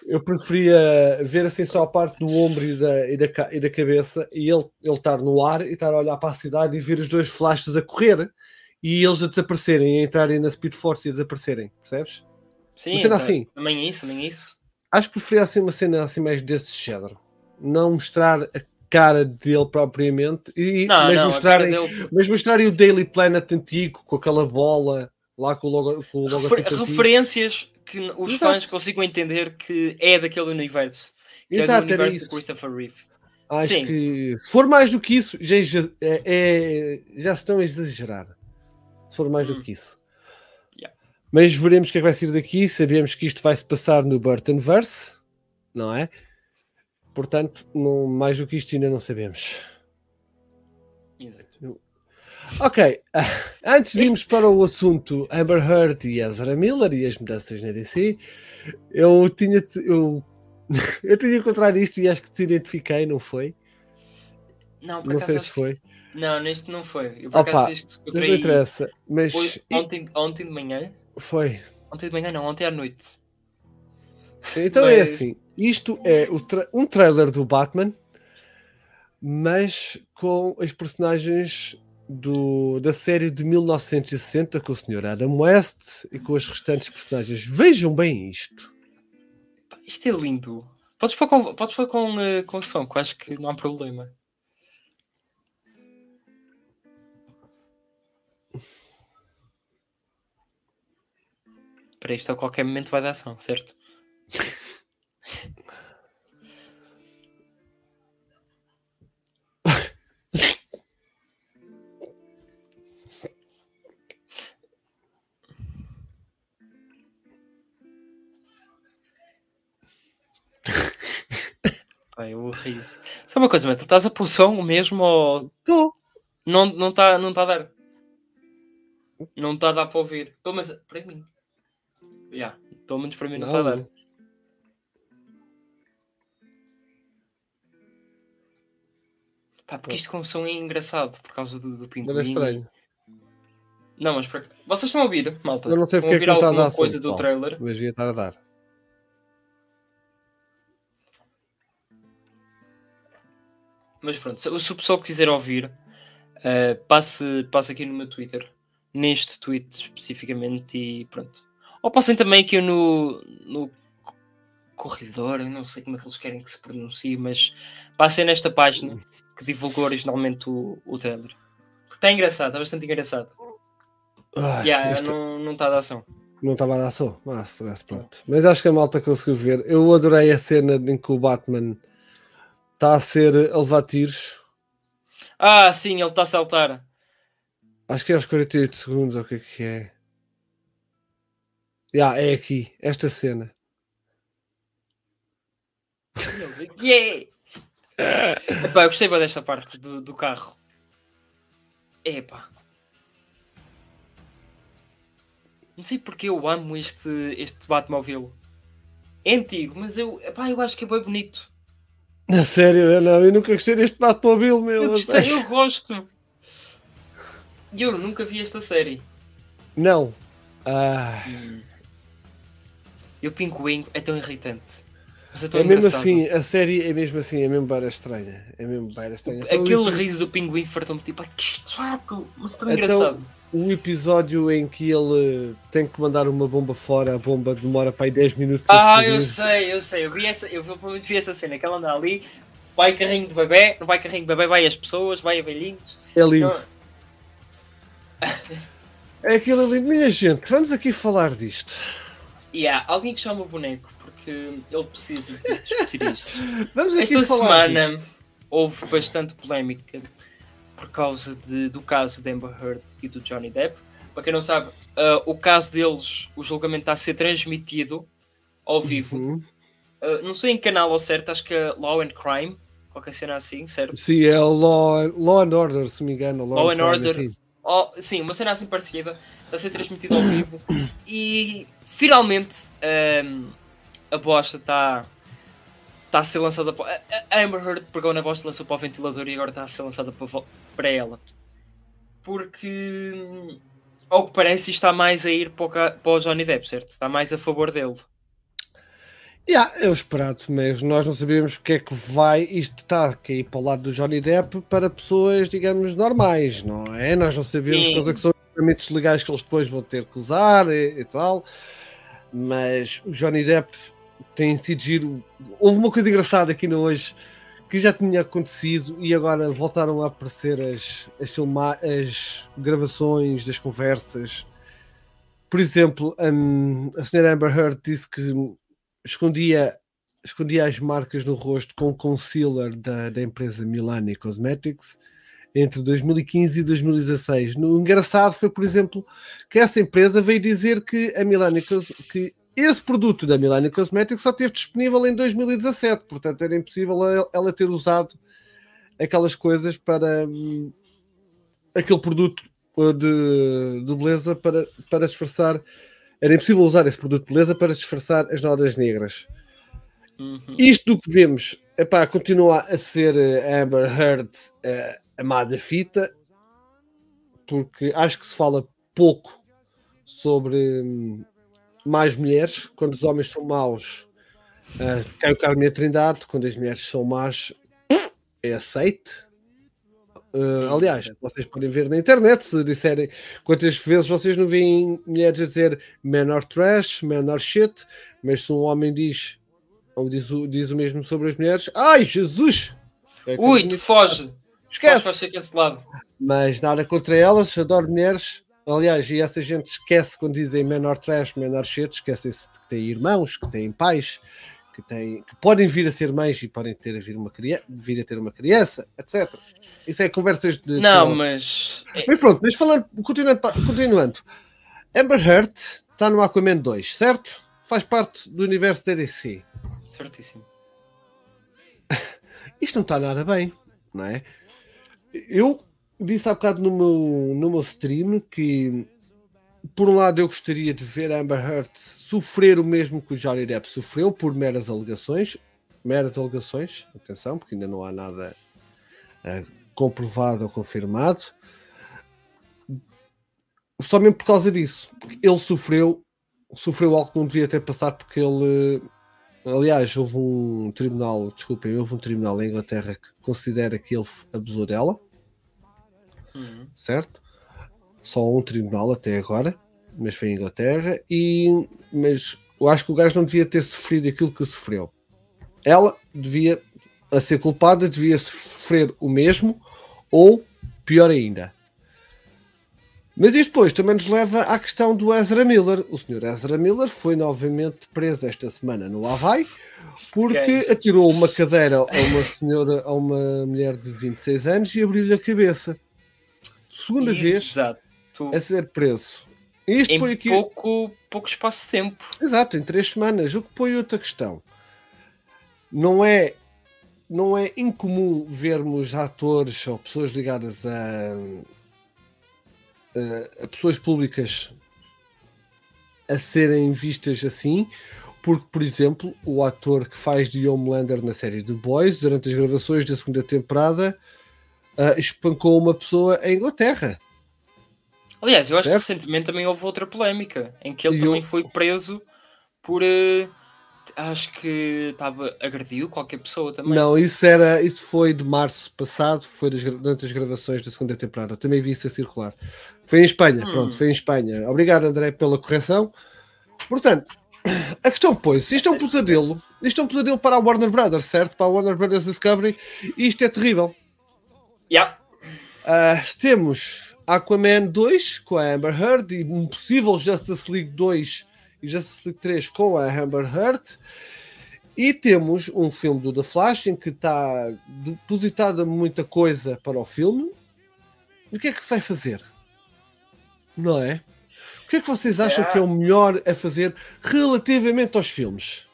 Eu preferia ver assim só a parte do ombro e da, e da, e da cabeça e ele, ele estar no ar e estar a olhar para a cidade e ver os dois flashes a correr e eles a desaparecerem, a entrarem na Speed Force e a desaparecerem, percebes? Sim, então, assim. Também isso, também isso. Acho que preferia assim uma cena assim mais desse género. Não mostrar a cara dele propriamente, e, não, mas, não, mostrarem, dele... mas mostrarem o Daily Planet antigo com aquela bola lá com o logo. Com o logo Refer referências que os Exato. fãs consigam entender que é daquele universo. Que Exato, é do universo de Christopher Reeve. Acho Sim. que se for mais do que isso, já, é, é, já estão a exagerar. Se for mais hum. do que isso. Yeah. Mas veremos o que é que vai sair daqui. Sabemos que isto vai se passar no Burtonverse, não é? Portanto, não, mais do que isto ainda não sabemos. Exato. Ok, <laughs> antes de irmos para o assunto Amber Heard e Ezra Miller e as mudanças na DC, eu tinha, eu, <laughs> eu tinha encontrado isto e acho que te identifiquei, não foi? Não, não sei se foi. Não, neste não foi. Eu por Opa, acaso isto Não interessa, mas. Hoje, ontem, ontem de manhã? Foi. Ontem de manhã não, ontem à noite. Então é mas... é assim: isto é tra um trailer do Batman, mas com as personagens do, da série de 1960 com o Sr. Adam West e com as restantes personagens. Vejam bem isto. Isto é lindo. Podes pôr com, podes pôr com, uh, com som, que acho que não há problema. Para isto a qualquer momento vai dar ação, certo? Pai, eu ri. Só uma coisa, mas tu estás a pôr som mesmo ou. Estou. Não está não tá, não tá a dar. Não está a dar para ouvir. Pelo menos para mim. Yeah, pelo menos para mim não está a dar. Pá, porque isto com som é engraçado por causa do, do pinguim. Era estranho. Não, mas para... vocês estão a ouvir, malta? Eu não sei porque estão a ouvir é alguma a coisa do trailer. Mas devia estar a dar. Mas pronto, se o pessoal quiser ouvir, uh, passe, passe aqui no meu Twitter, neste tweet especificamente, e pronto. Ou passem também aqui no, no corredor, não sei como é que eles querem que se pronuncie, mas passem nesta página que divulgou originalmente o, o trailer. Porque está engraçado, está bastante engraçado. Ah, yeah, este... Não está a dar ação. Não estava a dar ação, mas, mas pronto. Mas acho que a malta conseguiu ver. Eu adorei a cena em que o Batman está a ser a levar tiros. Ah, sim, ele está a saltar. Acho que é aos 48 segundos, ou o que é que é? Yeah, é aqui, esta cena. Yeah! <laughs> Epá, eu gostei bem desta parte do, do carro. Epá. Não sei porque eu amo este, este Batmobile. É antigo, mas eu, epá, eu acho que é bem bonito. Na sério, eu não, eu nunca gostei deste Batmobile, meu. Eu gostei, eu gosto. E eu nunca vi esta série. Não. Ah. Hum. E o Pinguim é tão irritante. É, é mesmo assim, a série é mesmo assim, é mesmo bara estranha. É mesmo bara estranha. Então, Aquele riso do pinguim fartou-me tipo, que chato, mas tão então, engraçado. O episódio em que ele tem que mandar uma bomba fora, a bomba demora para aí 10 minutos. Ah, eu sei, eu sei, eu vi essa, eu vi essa cena, que ela anda ali, vai carrinho de bebê, não vai carrinho de bebê, vai as pessoas, vai a velhinhos. É lindo. Então... é aquilo lindo. Minha gente, vamos aqui falar disto. E <laughs> yeah, há alguém que chama o boneco porque ele precisa de discutir isto. <laughs> Esta semana disto. houve bastante polémica por causa de, do caso de Amber Heard e do Johnny Depp. Para quem não sabe, uh, o caso deles, o julgamento está a ser transmitido ao vivo. Uhum. Uh, não sei em canal ao certo, acho que é Law and Crime, qualquer cena assim, certo? Sim, é Law, Law and Order, se me engano. Law, Law and, Order. Assim. Oh, sim, uma cena assim parecida, está a ser transmitido ao vivo. E finalmente um, a bosta está está a ser lançada para. A Amber Heard pegou na bosta, lançou para o ventilador e agora está a ser lançada para, para ela. Porque, ao que parece, está mais a ir para o, para o Johnny Depp, certo? Está mais a favor dele. Yeah, o esperado, mas nós não sabemos o que é que vai. Isto está a cair para o lado do Johnny Depp para pessoas, digamos, normais, não é? Nós não sabemos quais é que são os elementos legais que eles depois vão ter que usar e, e tal. Mas o Johnny Depp tem sido giro. Houve uma coisa engraçada aqui no hoje que já tinha acontecido e agora voltaram a aparecer as, as, as gravações das conversas por exemplo, um, a senhora Amber Heard disse que escondia, escondia as marcas no rosto com concealer da, da empresa Milani Cosmetics entre 2015 e 2016. No engraçado foi, por exemplo, que essa empresa veio dizer que a Milani que esse produto da Milani Cosmetics só esteve disponível em 2017, portanto era impossível ela ter usado aquelas coisas para hum, aquele produto uh, de, de, beleza para, para disfarçar. Era impossível usar esse produto de beleza para disfarçar as nodas negras. Uhum. Isto do que vemos epá, continua a ser uh, Amber Heard uh, amada fita, porque acho que se fala pouco sobre hum, mais mulheres. Quando os homens são maus, uh, cai o Carme a Trindade. Quando as mulheres são más, é aceite. Uh, aliás, vocês podem ver na internet se disserem quantas vezes vocês não veem mulheres a dizer menor trash, menor shit, mas se um homem diz, ou diz, diz o mesmo sobre as mulheres, ai Jesus! É Ui, tu foge! Esquece! Mas nada contra elas, adoro mulheres. Aliás, e essa gente esquece quando dizem menor trash, menor shit, esquecem-se de que têm irmãos, que têm pais, que, têm, que podem vir a ser mães e podem ter a vir, uma criança, vir a ter uma criança, etc. Isso é conversas de. Não, mas. Mas pronto, mas falando, continuando, continuando. Amber Heard está no Aquaman 2, certo? Faz parte do universo da DC. Certíssimo. <laughs> Isto não está nada bem, não é? Eu disse há bocado no meu, no meu stream que por um lado eu gostaria de ver Amber Heard sofrer o mesmo que o Johnny Depp sofreu por meras alegações, meras alegações, atenção, porque ainda não há nada uh, comprovado ou confirmado. Só mesmo por causa disso, ele sofreu, sofreu algo que não devia ter passado porque ele aliás, houve um tribunal, desculpem, houve um tribunal em Inglaterra que considera que ele abusou dela uhum. certo? Só um tribunal até agora, mas foi em Inglaterra. E, mas eu acho que o gajo não devia ter sofrido aquilo que sofreu. Ela devia, a ser culpada, devia sofrer o mesmo, ou pior ainda. Mas isto depois também nos leva à questão do Ezra Miller. O senhor Ezra Miller foi novamente preso esta semana no Havaí porque atirou uma cadeira a uma senhora, a uma mulher de 26 anos e abriu-lhe a cabeça segunda Exato. vez a ser preso. Isto em aqui... pouco, pouco espaço de tempo. Exato, em três semanas. O que põe outra questão. Não é, não é incomum vermos atores ou pessoas ligadas a, a, a pessoas públicas a serem vistas assim, porque, por exemplo, o ator que faz de Homelander na série The Boys, durante as gravações da segunda temporada, uh, espancou uma pessoa em Inglaterra. Aliás, eu acho certo? que recentemente também houve outra polémica em que ele e também eu... foi preso por. Uh, acho que estava agrediu qualquer pessoa também. Não, isso era isso foi de março passado, foi das, durante as gravações da segunda temporada. Eu também vi isso a circular. Foi em Espanha, hum. pronto, foi em Espanha. Obrigado, André, pela correção. Portanto, a questão, pois, isto é um pesadelo. Isto é um pesadelo para a Warner Brothers, certo? Para a Warner Brothers Discovery. E isto é terrível. Yeah. Uh, temos Aquaman 2 com a Amber Heard e um possível Justice League 2 e Justice League 3 com a Amber Heard. E temos um filme do The Flash em que está depositada muita coisa para o filme. O que é que se vai fazer? Não é? O que é que vocês acham é. que é o melhor a fazer relativamente aos filmes?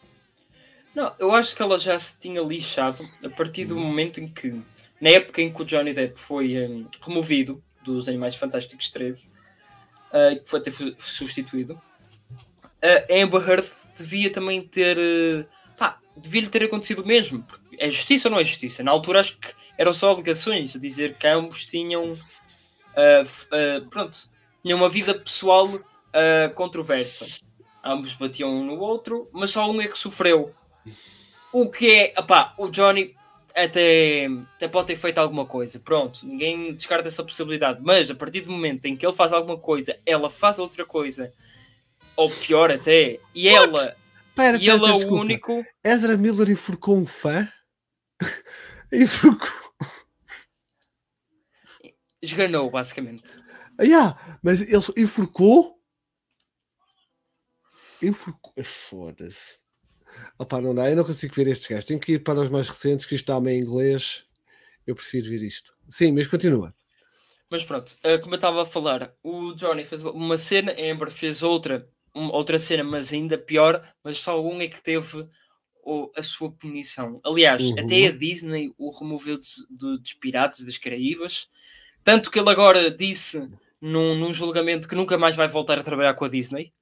Não, eu acho que ela já se tinha lixado a partir do momento em que na época em que o Johnny Depp foi um, removido dos Animais Fantásticos 3, uh, que foi até substituído, uh, Amber Heard devia também ter. Uh, pá, devia-lhe ter acontecido o mesmo. É justiça ou não é justiça? Na altura acho que eram só alegações a dizer que ambos tinham. Uh, pronto, tinham uma vida pessoal controversa. Ambos batiam um no outro, mas só um é que sofreu. O que é. Opá, o Johnny até, até pode ter feito alguma coisa. Pronto, ninguém descarta essa possibilidade. Mas a partir do momento em que ele faz alguma coisa, ela faz outra coisa, ou pior até, e What? ela. Pera, e pera, ele é o único. Ezra Miller enforcou um fã? <laughs> enforcou. Esganou, basicamente. Ah, yeah, mas ele enforcou? Foda-se. Opa, não dá, eu não consigo ver estes gajos. Tenho que ir para os mais recentes, que isto está em inglês. Eu prefiro ver isto. Sim, mas continua. Mas pronto, eh, como eu estava a falar, o Johnny fez uma cena, a Amber fez outra, outra cena, mas ainda pior, mas só um é que teve a sua punição. Aliás, uhum. até a Disney o removeu dos, dos Piratas das Caraíbas, tanto que ele agora disse num, num julgamento que nunca mais vai voltar a trabalhar com a Disney.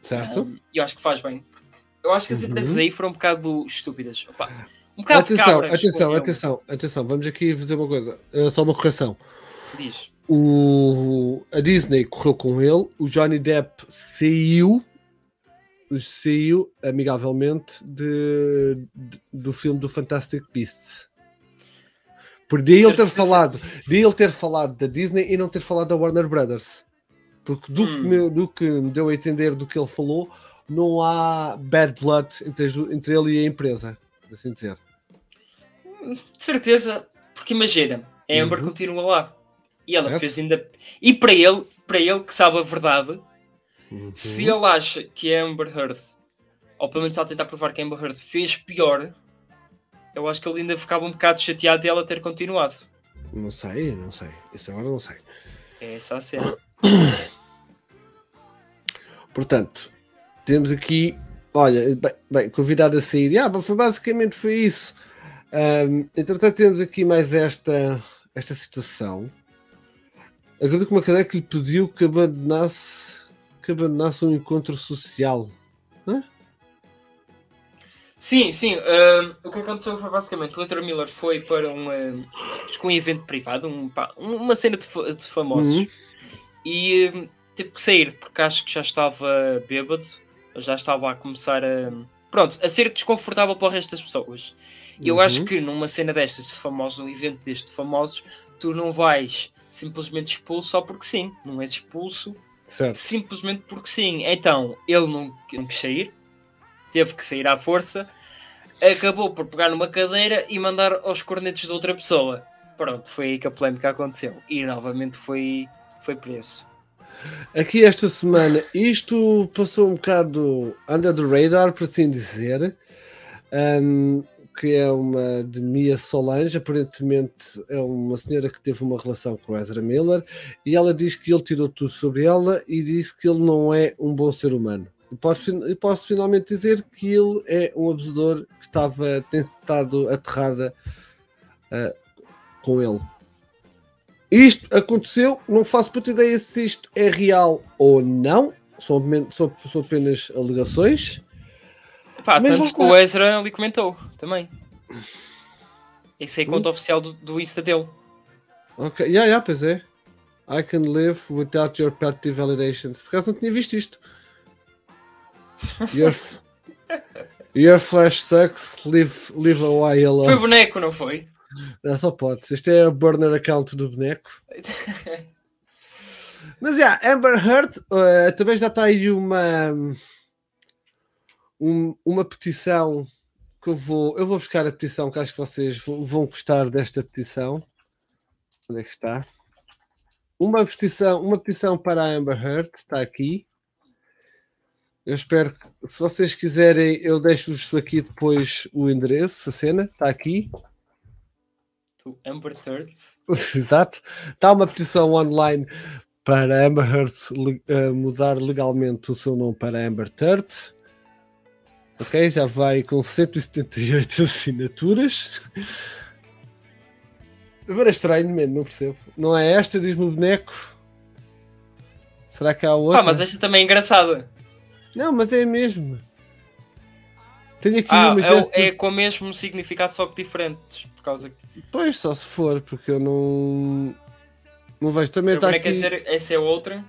Certo. Um, e eu acho que faz bem. Eu acho que as empresas uhum. aí foram um bocado estúpidas. Opa, um bocado atenção, cabras, atenção, atenção, atenção. Vamos aqui dizer uma coisa. Uh, só uma correção. Diz. O, a Disney correu com ele, o Johnny Depp saiu, saiu amigavelmente de, de do filme do Fantastic Beasts. Por de ele ter falado, de ele ter falado da Disney e não ter falado da Warner Brothers. Porque do, hum. que, do que me deu a entender do que ele falou, não há bad blood entre, entre ele e a empresa, assim dizer. De certeza, porque imagina, a Amber uhum. continua lá. E ela certo. fez ainda. E para ele, para ele que sabe a verdade, uhum. se ele acha que a Amber Heard, ou pelo menos está a tentar provar que a Amber Heard fez pior, eu acho que ele ainda ficava um bocado chateado de ela ter continuado. Não sei, não sei. Isso agora não sei. É essa a cena. <coughs> Portanto, temos aqui, olha, bem, bem, convidado a sair. Ah, foi basicamente foi isso. Um, entretanto, temos aqui mais esta, esta situação. Acredito que uma cadeia que lhe pediu que abandonasse, que abandonasse um encontro social. Hã? Sim, sim. Uh, o que aconteceu foi basicamente o Ezra Miller foi para um, uh, um evento privado, um, uma cena de, de famosos, uhum. e teve que sair porque acho que já estava bêbado, já estava a começar a. Pronto, a ser desconfortável para o resto das pessoas. E uhum. eu acho que numa cena destas de famosos, um evento deste de famosos, tu não vais simplesmente expulso só porque sim. Não és expulso certo. simplesmente porque sim. Então, ele não, não quis sair, teve que sair à força, acabou por pegar numa cadeira e mandar aos cornetos de outra pessoa. Pronto, foi aí que a polémica aconteceu. E novamente foi, foi preso. Aqui esta semana isto passou um bocado under the radar, por assim dizer. Um, que é uma de Mia Solange, aparentemente é uma senhora que teve uma relação com Ezra Miller e ela diz que ele tirou tudo sobre ela e disse que ele não é um bom ser humano. E posso, posso finalmente dizer que ele é um abusador que estava, tem estado aterrada uh, com ele. Isto aconteceu, não faço puta ideia se isto é real ou não, são, são, são apenas alegações. Pá, Mas tanto que o Ezra ali comentou também. Esse é a conta hum? oficial do, do Insta dele. Ok, yeah, yeah, pois é. I can live without your petty validations. Por acaso não tinha visto isto. Your, <laughs> your flash sucks, live, live a while Foi boneco, não foi? Não, só pode. Este é o burner account do boneco. <laughs> Mas é, yeah, Amber Heard uh, também já está aí uma um, uma petição que eu vou eu vou buscar a petição que acho que vocês vão gostar desta petição. Onde é que está? Uma petição, uma petição para a Amber Heard está aqui. Eu espero que, se vocês quiserem, eu deixo-vos aqui depois o endereço, a cena, está aqui. Amber Heard. <laughs> Exato. Está uma petição online para Amber Heard uh, mudar legalmente o seu nome para Amber Heard. Ok, já vai com 178 <laughs> assinaturas. Agora é estranho, mesmo, não percebo. Não é esta, diz-me o boneco. Será que há outra? Ah, mas esta também é engraçada. Não, mas é mesmo. Tenho aqui ah, uma é, é com o mesmo significado, só que diferentes. Por causa que... Pois, só se for, porque eu não. Não vejo também. Está aqui... quer dizer, essa é outra.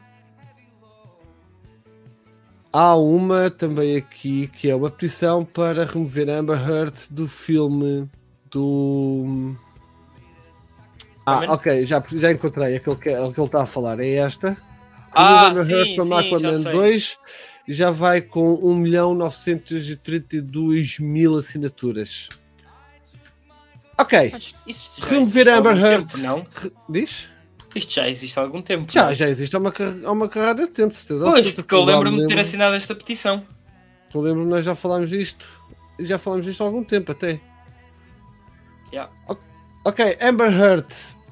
Há uma também aqui que é uma petição para remover Amber Heard do filme do. Ah, ok, já, já encontrei aquele que, aquele que ele está a falar. É esta. Ah, Amber sim, Heard Aquaman 2 já vai com 1 milhão 932 mil assinaturas. Ok. Remover Amber Heard. Tempo, não? Diz? Isto já existe há algum tempo. Já, não? já existe há uma, há uma carrada de tempo, certeza. Pois, porque eu lembro-me de ter assinado esta petição. Eu lembro nós já falámos disto. Já falámos disto há algum tempo até. Yeah. Ok, Amber Heard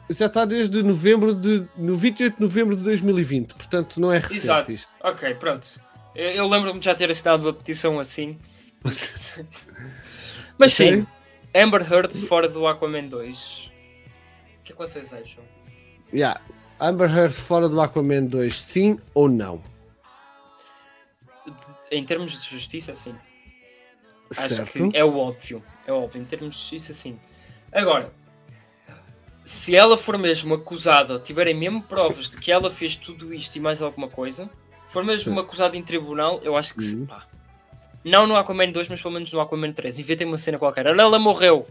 já está desde novembro de. no 28 de novembro de 2020, portanto não é recente Exato. isto. Ok, pronto. Eu, eu lembro-me de já ter assinado uma petição assim. <laughs> Mas sim, Amber Heard fora do Aquaman 2. O que é que vocês acham? Yeah. Amber Heard fora do Aquaman 2, sim ou não? Em termos de justiça, sim. Certo. Acho que é o óbvio. É óbvio. Em termos de justiça, sim. Agora, se ela for mesmo acusada, tiverem mesmo provas de que ela fez tudo isto e mais alguma coisa, for mesmo sim. acusada em tribunal, eu acho que uhum. Pá. Não no Aquaman 2, mas pelo menos no Aquaman 3. Inventem uma cena qualquer. Ela morreu.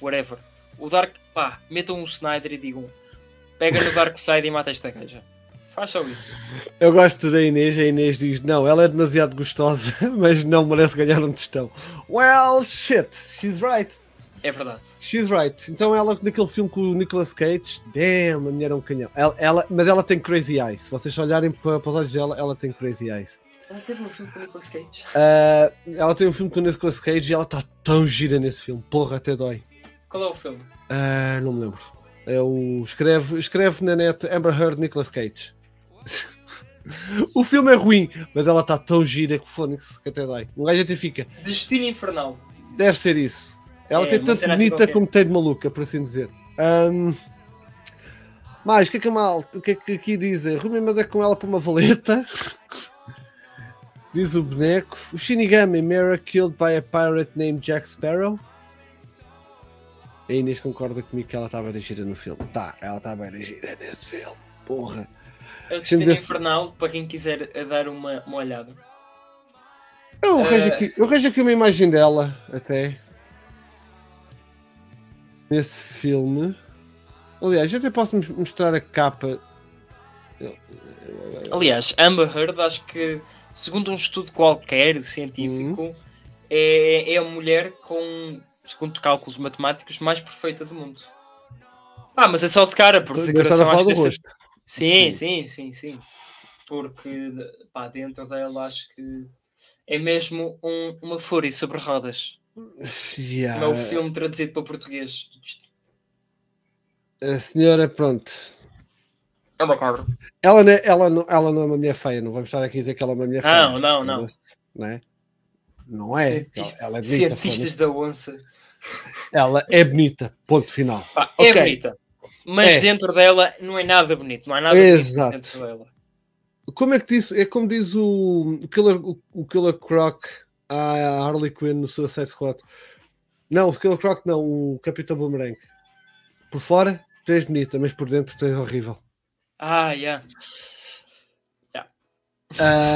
Whatever. O Dark, pá, metam um Snyder e digam: pega no Dark Side e mata esta gaja. Faz só isso. Eu gosto da Inês. A Inês diz: Não, ela é demasiado gostosa, <laughs> mas não merece ganhar um tostão. Well, shit, she's right. É verdade. She's right. Então ela naquele filme com o Nicolas Cage, damn, a mulher é um canhão. Ela, ela, mas ela tem crazy eyes. Se vocês olharem para, para os olhos dela, ela tem crazy eyes. Ela teve um filme com o Nicolas Cage. Uh, ela tem um filme com o Nicolas Cage e ela está tão gira nesse filme. Porra, até dói. Qual é o filme? Uh, não me lembro. É o. Escreve, escreve na net Amber Heard Nicolas Cage. <laughs> o filme é ruim, mas ela está tão gira que Fônix que até dói. Um gajo até fica. Destino Infernal. Deve ser isso. Ela é, tem tanto assim bonita como tem de maluca, por assim dizer. Um, mais, o que é que a mal, o que é que aqui dizem? Rumi, mas é com ela para uma valeta. <laughs> Diz o boneco. O Shinigami Mera killed by a pirate named Jack Sparrow. A Inês concorda comigo que ela estava a gira no filme. Tá, ela estava a gira nesse filme. Porra. É o Destino Infernal, para quem quiser dar uma, uma olhada. Eu arranjo, uh... aqui, eu arranjo aqui uma imagem dela, até nesse filme. Aliás, até posso mostrar a capa. Aliás, Amber Heard, acho que, segundo um estudo qualquer científico, uhum. é, é a mulher com, segundo os cálculos matemáticos, mais perfeita do mundo. Ah, mas é só de cara, porque decoração acho que rosto. Sim, sim, sim, sim. Porque pá, dentro dela acho que é mesmo um, uma fúria sobre rodas. Yeah. É o filme traduzido para português. A senhora, pronto. É uma cabra. Ela, não é, ela, não, ela não é uma mulher feia, não vamos estar aqui a dizer que ela é uma mulher feia. Não, não, não. Não é? Não é. Cientista, ela é bonita. Cientistas da onça. Ela é bonita, ponto final. Pá, é okay. bonita. Mas é. dentro dela não é nada bonito, não há nada Exato. bonito dentro dela. Como é que diz? É como diz o Killer, o, o Killer Croc à Harley Quinn no Suicide Squad. Não, o Killer Croc não, o Capitão Boomerang. Por fora, tu és bonita, mas por dentro tu és horrível. Ah, yeah. yeah.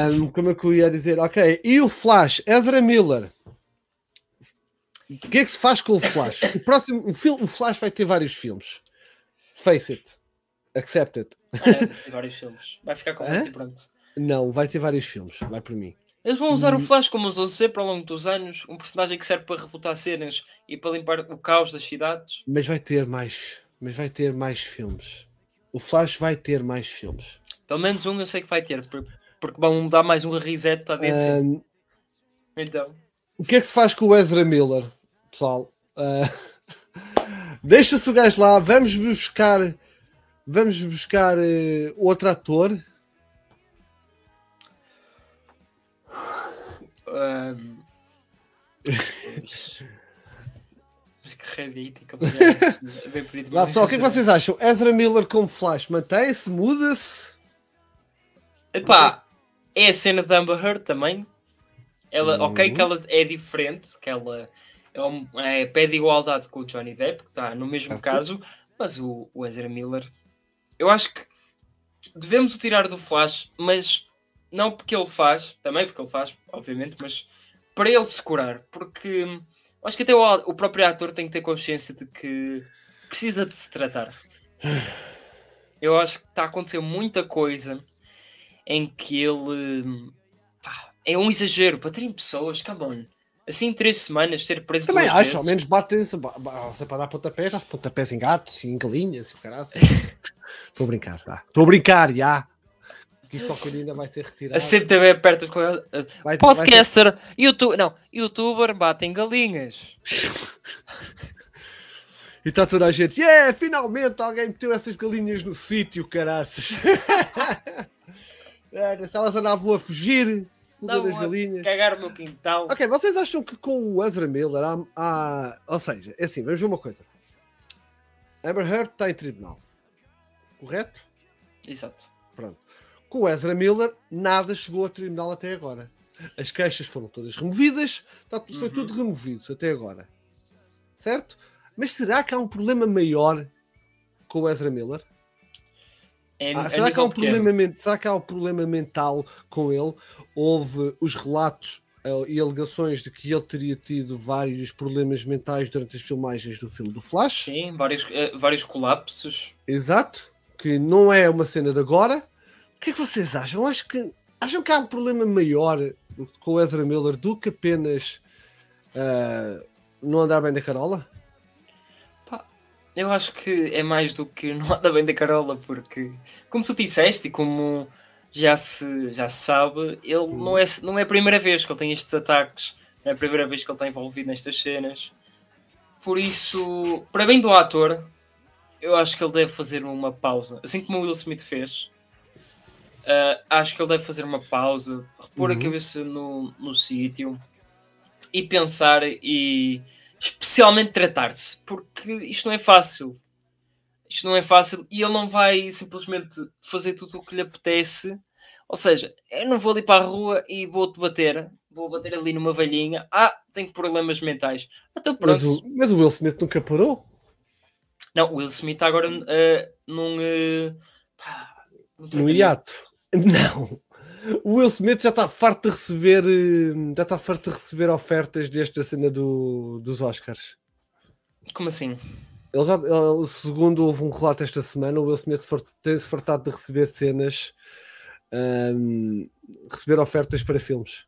Um, como é que eu ia dizer? Ok, e o Flash, Ezra Miller. O que é que se faz com o Flash? O próximo o, filme, o Flash vai ter vários filmes. Face it. Accept it. É, vai ter vários filmes. Vai ficar com e pronto. Não, vai ter vários filmes. Vai por mim. Eles vão usar hum. o Flash como usou sempre ao longo dos anos, um personagem que serve para rebutar cenas e para limpar o caos das cidades. Mas vai ter mais, mas vai ter mais filmes. O Flash vai ter mais filmes. Pelo menos um eu sei que vai ter, porque vão dar mais um reset a DC. Um, então. O que é que se faz com o Ezra Miller, pessoal? Uh, <laughs> Deixa-se o gajo lá, vamos buscar, vamos buscar uh, outro ator Um... <laughs> Mas que rabítica, bem bonito. Lá, pessoal, o que é que vocês acham? Ezra Miller como Flash mantém-se? Muda-se? Epá, é a cena da Amber Heard também. Ela, uhum. ok, que ela é diferente, que ela é, um, é, pede igualdade com o Johnny Depp, que está no mesmo certo. caso, mas o, o Ezra Miller, eu acho que devemos o tirar do Flash, mas não porque ele faz, também porque ele faz, obviamente, mas para ele se curar, porque acho que até o, o próprio ator tem que ter consciência de que precisa de se tratar. Eu acho que está a acontecer muita coisa em que ele pá, é um exagero para terem pessoas, come on. Assim, três semanas, ser preso Também acho, vezes. ao menos batem-se você para dar pontapés, já se pontapés em gatos e em galinhas e o caralho. <laughs> Estou a brincar, Estou a brincar, já. Que isto qualquer ainda vai ser retirado. A CMTV aperta com uh, vai, Podcaster, vai ser... YouTube, não, youtuber batem galinhas. <laughs> e está toda a gente, yeah, finalmente alguém meteu essas galinhas no sítio, caraças. <laughs> Se elas andavam a fugir, fuga das galinhas. Cagar no quintal. Ok, vocês acham que com o Ezra Miller há, há. Ou seja, é assim, vamos ver uma coisa. Amber Heard está em tribunal. Correto? Exato. Com o Ezra Miller, nada chegou ao tribunal até agora. As queixas foram todas removidas, está, foi uhum. tudo removido até agora. Certo? Mas será que há um problema maior com o Ezra Miller? É, ah, será, que há um problema, será que há um problema mental com ele? Houve os relatos uh, e alegações de que ele teria tido vários problemas mentais durante as filmagens do filme do Flash. Sim, vários, uh, vários colapsos. Exato, que não é uma cena de agora. O que é que vocês acham? Acho que, acham que há um problema maior com o Ezra Miller do que apenas uh, não andar bem da Carola? Eu acho que é mais do que não anda bem da Carola, porque, como tu disseste e como já se, já se sabe, ele uhum. não, é, não é a primeira vez que ele tem estes ataques, não é a primeira vez que ele está envolvido nestas cenas. Por isso, para bem do ator, eu acho que ele deve fazer uma pausa, assim como o Will Smith fez. Uh, acho que ele deve fazer uma pausa, repor uhum. a cabeça no, no sítio e pensar e especialmente tratar-se, porque isto não é fácil. Isto não é fácil e ele não vai simplesmente fazer tudo o que lhe apetece. Ou seja, eu não vou ali para a rua e vou-te bater, vou bater ali numa velhinha. Ah, tenho problemas mentais. Então. Mas o, mas o Will Smith nunca parou? Não, o Will Smith agora uh, num. Uh, pá, no hiato. Não. O Will Smith já está farto de receber eh, já está farto de receber ofertas desde a cena do, dos Oscars. Como assim? Ele já, ele, segundo houve um relato esta semana, o Will Smith tem-se fartado de receber cenas, um, receber ofertas para filmes.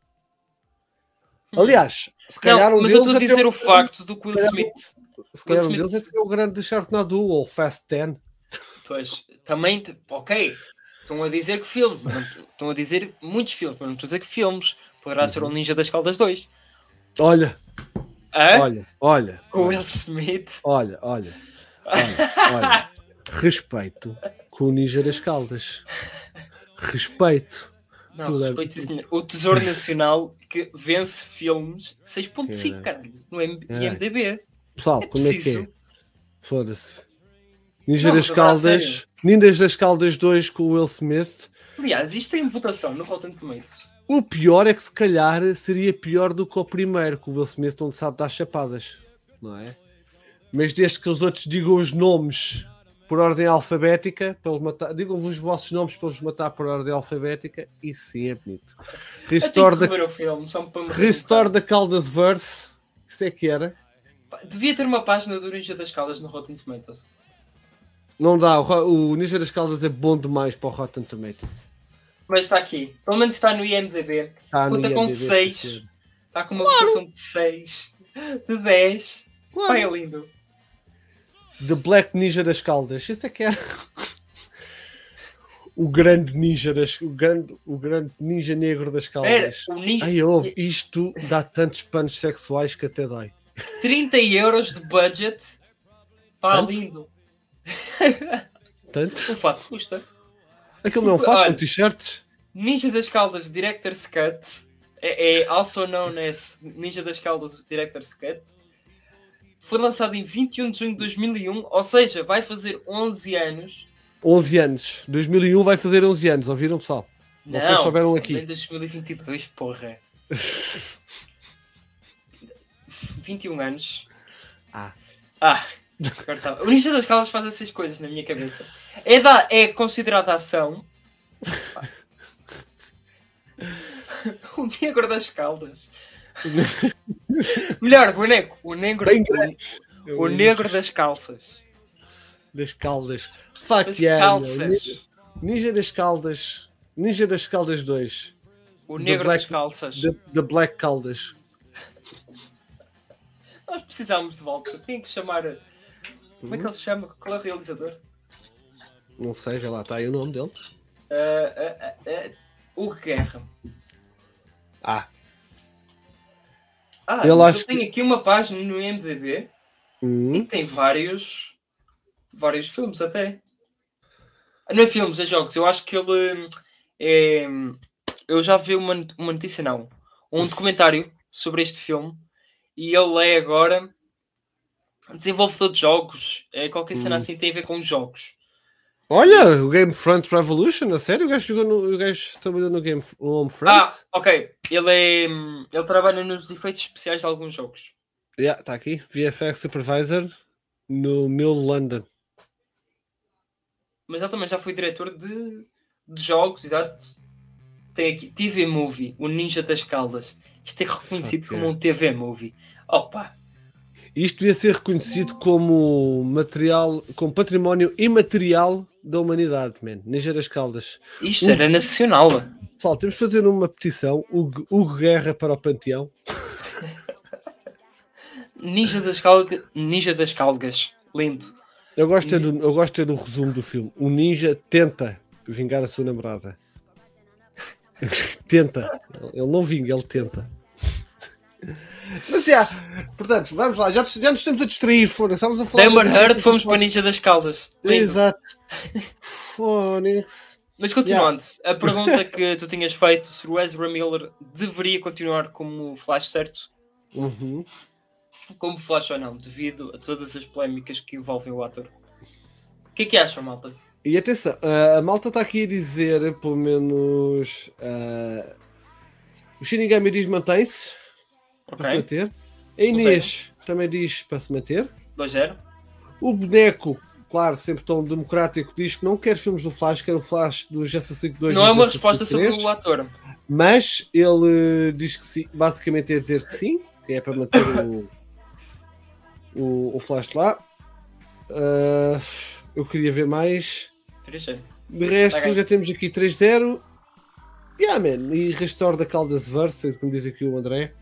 Hum. Aliás, se calhar não, um mas deles. eu estou a dizer o facto do Will Smith. Se calhar um deles é, é o grande Sharknado ou Fast 10. Pois, também, ok, Estão a dizer que filmes, estão a dizer muitos filmes, mas não estou a dizer que filmes. Poderá uhum. ser o Ninja das Caldas 2. Olha, Hã? olha, olha. O Will Smith. Olha, olha. Olha, olha. <laughs> Respeito com o Ninja das Caldas. Respeito. Não, é respeito, sim, O Tesouro <laughs> Nacional que vence filmes 6.5, caralho, no IMDB. Pessoal, é como preciso... é que é? Foda-se. Ninja não, das Caldas. Ninjas das Caldas 2 com o Will Smith. Aliás, isto tem votação no Rotten Tomatoes. O pior é que se calhar seria pior do que o primeiro, que o Will Smith não sabe dar chapadas, não é? Mas desde que os outros digam os nomes por ordem alfabética, matar, digam-vos os vossos nomes para os matar por ordem alfabética, isso sim é bonito. Restore da, filme, Restore da Caldas Verse, isso é que era. Devia ter uma página do Ninja das Caldas no Rotten Tomatoes. Não dá, o, Ninja das Caldas é bom demais para o Rotten Tomatoes. Mas está aqui, pelo menos está no IMDB. Está Conta com 6. Está com uma claro. votação de 6, de 10. Claro. Pai, é lindo. The Black Ninja das Caldas. Isso é que é. <laughs> o grande ninja das o grande, o grande ninja negro das caldas. Era, o ninja... Ai, ouve, isto dá tantos panos sexuais que até dói. 30 euros de budget. Pá, lindo. <laughs> Tanto? O fato custa. Aquilo não é um fato, são t-shirts. Ninja das Caldas Director's Cut é, é also known as Ninja das Caldas Director's Cut. Foi lançado em 21 de junho de 2001, ou seja, vai fazer 11 anos. 11 anos. 2001 vai fazer 11 anos, ouviram pessoal? Não, Vocês souberam aqui. Em 2022, porra. <laughs> 21 anos. Ah. Ah, o Ninja das Caldas faz essas coisas na minha cabeça. É, da, é considerada ação. <laughs> o negro das caldas. Melhor, boneco. O negro, o, o negro das calças. Das caldas. Fuck das calças. Ninja das caldas. Ninja das caldas 2. O negro Black, das calças. The, Black Caldas. Nós precisamos de volta. Tem que chamar como é que ele se chama? Qual é o realizador? Não sei, já lá está aí o nome dele. Uh, uh, uh, o Guerra. Ah. Ah, eu acho tenho que... aqui uma página no MDB hum. e tem vários vários filmes até. Não é filmes, é jogos. Eu acho que ele é. Eu já vi uma, uma notícia, não. Um documentário sobre este filme e ele é agora desenvolvedor de jogos. É qualquer cena hum. assim tem a ver com jogos. Olha, o Game Front Revolution, a sério? O gajo, jogou no, o gajo trabalhou no Game no Homefront? Ah, ok. Ele, é, ele trabalha nos efeitos especiais de alguns jogos. Yeah, está aqui. VFX Supervisor no Mill London. Mas ele também já foi diretor de, de jogos, exato. Tem aqui TV Movie, o Ninja das Caldas. Isto é reconhecido okay. como um TV Movie. Opa! Isto devia ser reconhecido como material, como património imaterial da humanidade, man. Ninja das Caldas. Isto era nacional. Pessoal, temos de fazer uma petição. Hugo, Hugo Guerra para o Panteão. <laughs> Ninja das Calgas. Ninja das Calgas. Lindo. Eu gosto, é do, eu gosto é do resumo do filme. O ninja tenta vingar a sua namorada. <laughs> tenta. Ele não vinga, ele tenta. Mas é, portanto, vamos lá, já, já nos estamos a distrair, fora. Estamos a falar. Amber Heard, fomos para a Ninja das Caldas. Exato. Fónix. Mas continuando, yeah. a pergunta que tu tinhas feito se o Ezra Miller deveria continuar como Flash, certo? Uhum. Como Flash ou não, devido a todas as polémicas que envolvem o ator. O que é que acham, malta? E atenção, a malta está aqui a dizer, pelo menos. Uh, o Shinigami diz mantém-se okay. para se manter. A Inês também diz para se manter. 2-0. O boneco, claro, sempre tão democrático, diz que não quer filmes do Flash, quer o Flash do Justice League 2. Não é uma resposta sobre o ator. Mas ele diz que sim, basicamente é dizer que sim, que é para manter o, o, o Flash lá. Uh, eu queria ver mais. De resto, okay. já temos aqui 3-0. Yeah, man. E restore da Caldas Verse, como diz aqui o André.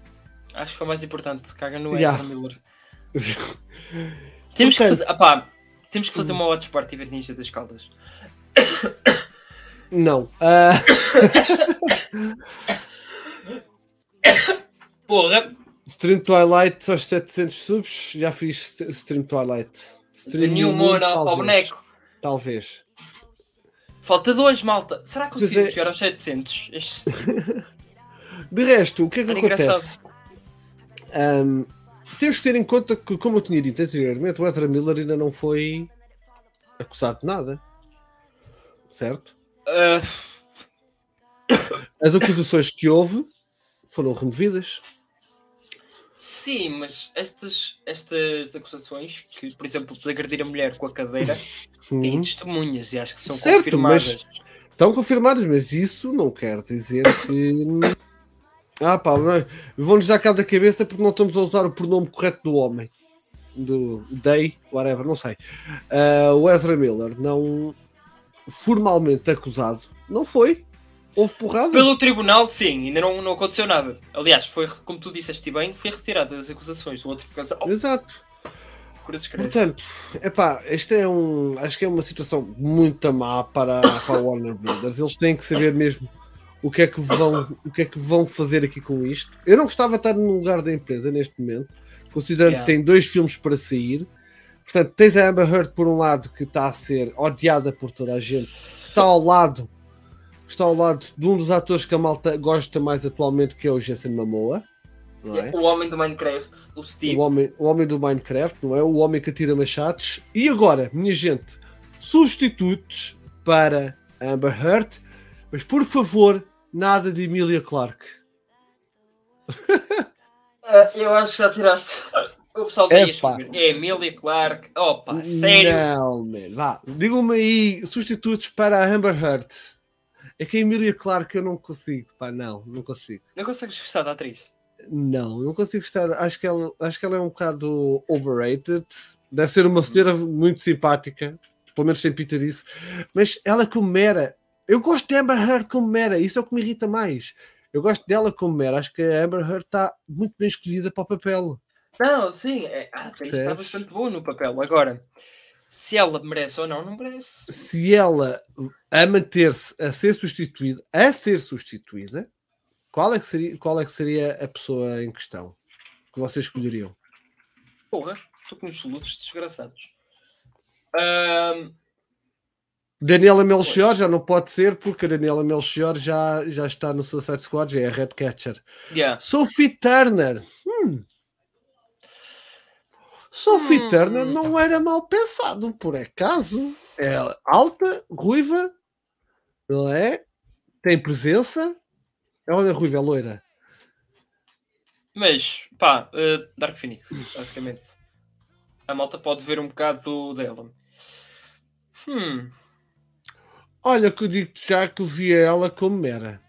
Acho que é o mais importante. Caga no yeah. Ezra Miller. <laughs> temos, que fazer, apá, temos que fazer uma Watch Party ver Ninja das Caldas. Não. Uh... <coughs> Porra! Stream Twilight aos 700 subs. Já fiz Stream Twilight. Stream New Moon ao boneco. Talvez. Falta dois, malta. Será que conseguimos é... chegar aos 700? Este... <laughs> De resto, o que é que acontece? Um, temos que ter em conta que, como eu tinha dito anteriormente, o Ezra Miller ainda não foi acusado de nada. Certo? Uh... As acusações que houve foram removidas. Sim, mas estas, estas acusações, que por exemplo, de agredir a mulher com a cadeira, uhum. têm testemunhas e acho que são certo, confirmadas. estão confirmadas, mas isso não quer dizer que. Ah, pá, vão-nos dar cabo da cabeça porque não estamos a usar o pronome correto do homem. Do day, whatever, não sei. Uh, o Ezra Miller não formalmente acusado, não foi. Houve porrada? Pelo tribunal, sim, ainda não, não aconteceu nada. Aliás, foi, como tu disseste bem, foi retirada das acusações do outro casal. Oh. Exato. Portanto, epá, esta é um. Acho que é uma situação muito má para, para a Warner Brothers. Eles têm que saber mesmo o que é que vão, o que é que vão fazer aqui com isto. Eu não gostava de estar no lugar da empresa neste momento, considerando yeah. que tem dois filmes para sair. Portanto, tens a Amber Heard por um lado que está a ser odiada por toda a gente, está ao lado está ao lado de um dos atores que a malta gosta mais atualmente, que é o Jason Momoa. É? O homem do Minecraft, o Steve. O homem, o homem do Minecraft, não é? O homem que atira machados. E agora, minha gente, substitutos para Amber Heard, mas por favor, nada de Emilia Clarke. uh, <laughs> eu acho que já tiraste. O pessoal já ia escrever. É Emilia Clarke. Opa, sério? Não, man. Vá, digam-me aí substitutos para a Amber Heard. É que a Emília, claro que eu não consigo, pá, não, não consigo. Não consegues gostar da atriz? Não, não consigo gostar. Acho que ela, acho que ela é um bocado overrated. Deve ser uma senhora muito simpática, pelo menos sem pita disso. Mas ela como Mera, eu gosto de Amber Heard como Mera, isso é o que me irrita mais. Eu gosto dela como Mera, acho que a Amber Heard está muito bem escolhida para o papel. Não, sim, é, a atriz está bastante boa no papel. Agora, Se ela merece ou não, não merece. Se ela a manter-se a ser substituída, a ser substituída, qual é que seria, qual é que seria a pessoa em questão que vocês escolheriam? Porra, estou com uns solutos desgraçados. Um... Daniela Melchior já não pode ser porque a Daniela Melchior já, já está no Suicide Squad, já é a Red Catcher. Yeah. Sophie Turner. Hum. Sophie hum. Turner não era mal pensado, por acaso. É alta, ruiva, não é? Tem presença. Ela é ruiva, é loira. Mas, pá, uh, Dark Phoenix, basicamente. A malta pode ver um bocado dela. Hum. Olha, que eu digo já que eu via ela como Mera.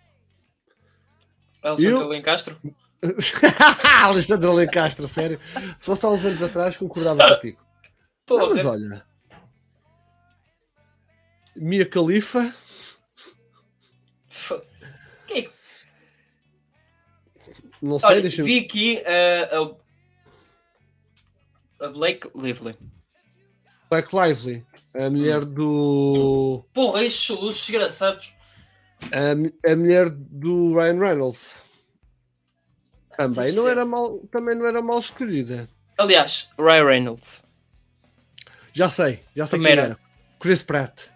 Alexandre eu... Lencastro? <laughs> Alexandre Lencastro, sério. Só está uns anos atrás concordava <laughs> contigo. Pô, ah, mas olha. Mia Khalifa. Que... Não sei, olha, deixa Vi aqui uh, a... a Blake Lively. Blake Lively. A mulher do. Porra, estes soluços desgraçados. A, a mulher do Ryan Reynolds. Também não, era mal, também não era mal escolhida. Aliás, Ryan Reynolds. Já sei, já sei quem era. Chris Pratt.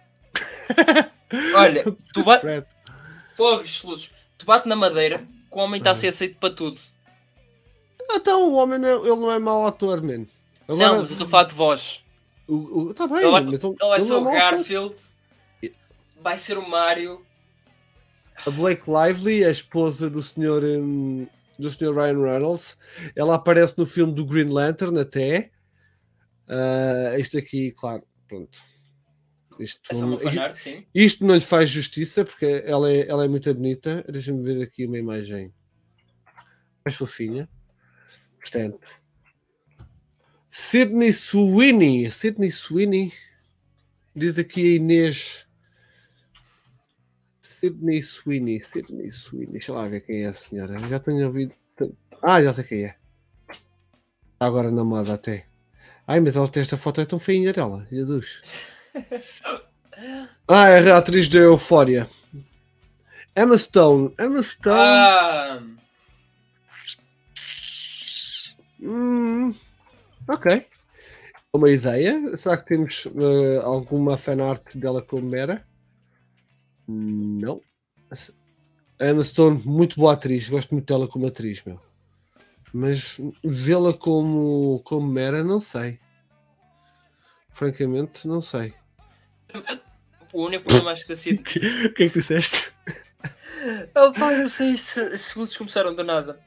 <laughs> Olha, <laughs> tu bate. Porra, soluços. Tu bate na madeira que o homem está a ser aceito para tudo. Então o homem não é, ele não é mau ator, mano. Agora... Não, mas eu estou a falar de voz. O, o, tá bem, vai, então, ele vai ser o Garfield, vai ser o Mario. A Blake Lively, a esposa do senhor, um, do senhor Ryan Reynolds, ela aparece no filme do Green Lantern até. Uh, isto aqui, claro, pronto. Isto, é fanart, isto não lhe faz justiça porque ela é, ela é muito bonita. Deixa-me ver aqui uma imagem mais fofinha. Portanto, Sidney Sweeney. Sidney Sweeney. Diz aqui a Inês. Sidney Sweeney. Sidney Sweeney. Deixa lá ver quem é a senhora. Já tenho ouvido. Ah, já sei quem é. Está agora na moda até. Ai, mas ela tem esta foto é tão feinha dela. Jesus. <laughs> ah, é a atriz da Eufória. Emma Stone. Emma Stone. Ah. Hum. Ok. Uma ideia. Será que temos uh, alguma fanart dela como Mera? Não. Emma Stone, muito boa atriz. Gosto muito dela como atriz, meu. Mas vê-la como, como Mera, não sei. Francamente, não sei. O único problema acho que sido. <laughs> O que é que disseste? Oh, pá, não sei se, se começaram do nada.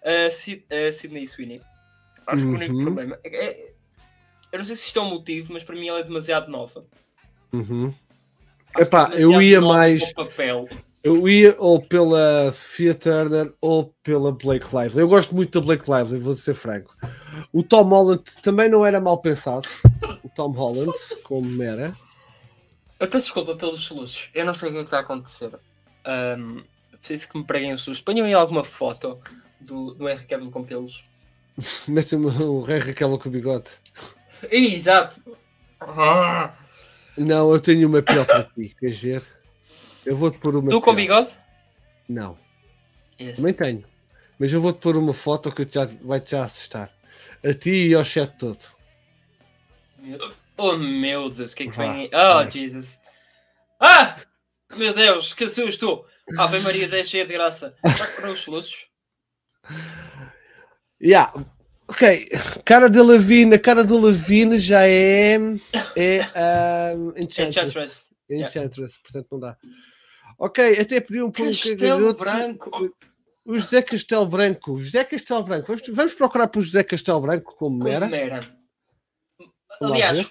Uh, Sid, uh, Sidney Sweeney Acho uhum. que o único uhum. problema é, é, Eu não sei se isto é um motivo, mas para mim ela é demasiado nova. Uhum. Epá, é eu ia mais. Papel. Eu ia ou pela Sophia Turner ou pela Blake Lively. Eu gosto muito da Blake Lively, vou ser franco. O Tom Holland também não era mal pensado. O Tom Holland, como era. Eu peço desculpa pelos soluços. Eu não sei o que é que está a acontecer. Um, preciso que me preguem o susto. Ponham aí alguma foto do, do Cavill com pelos. <laughs> Mete-me um rei Raquel com o bigode. Exato. Não, eu tenho uma pior para ti, queres ver? Eu vou-te pôr uma. Tu com bigode? Não. Esse. Também tenho. Mas eu vou-te pôr uma foto que já, vai-te já assustar. A ti e ao chat todo. Oh meu Deus, o que é que vem aí? Oh Jesus. Ah! Meu Deus, que susto! Ave Maria, deixa de graça. Já que os soluços? Yeah. Ok, cara de Levine, a cara de Levine já é, é um, Enchantress. Enchantress. Enchantress, portanto não dá. Ok, até pediu um pouco Castelo Branco. O José Castelo Branco. José Castelo Branco. Vamos, vamos procurar por José Castelo Branco como, como era. era. Aliás,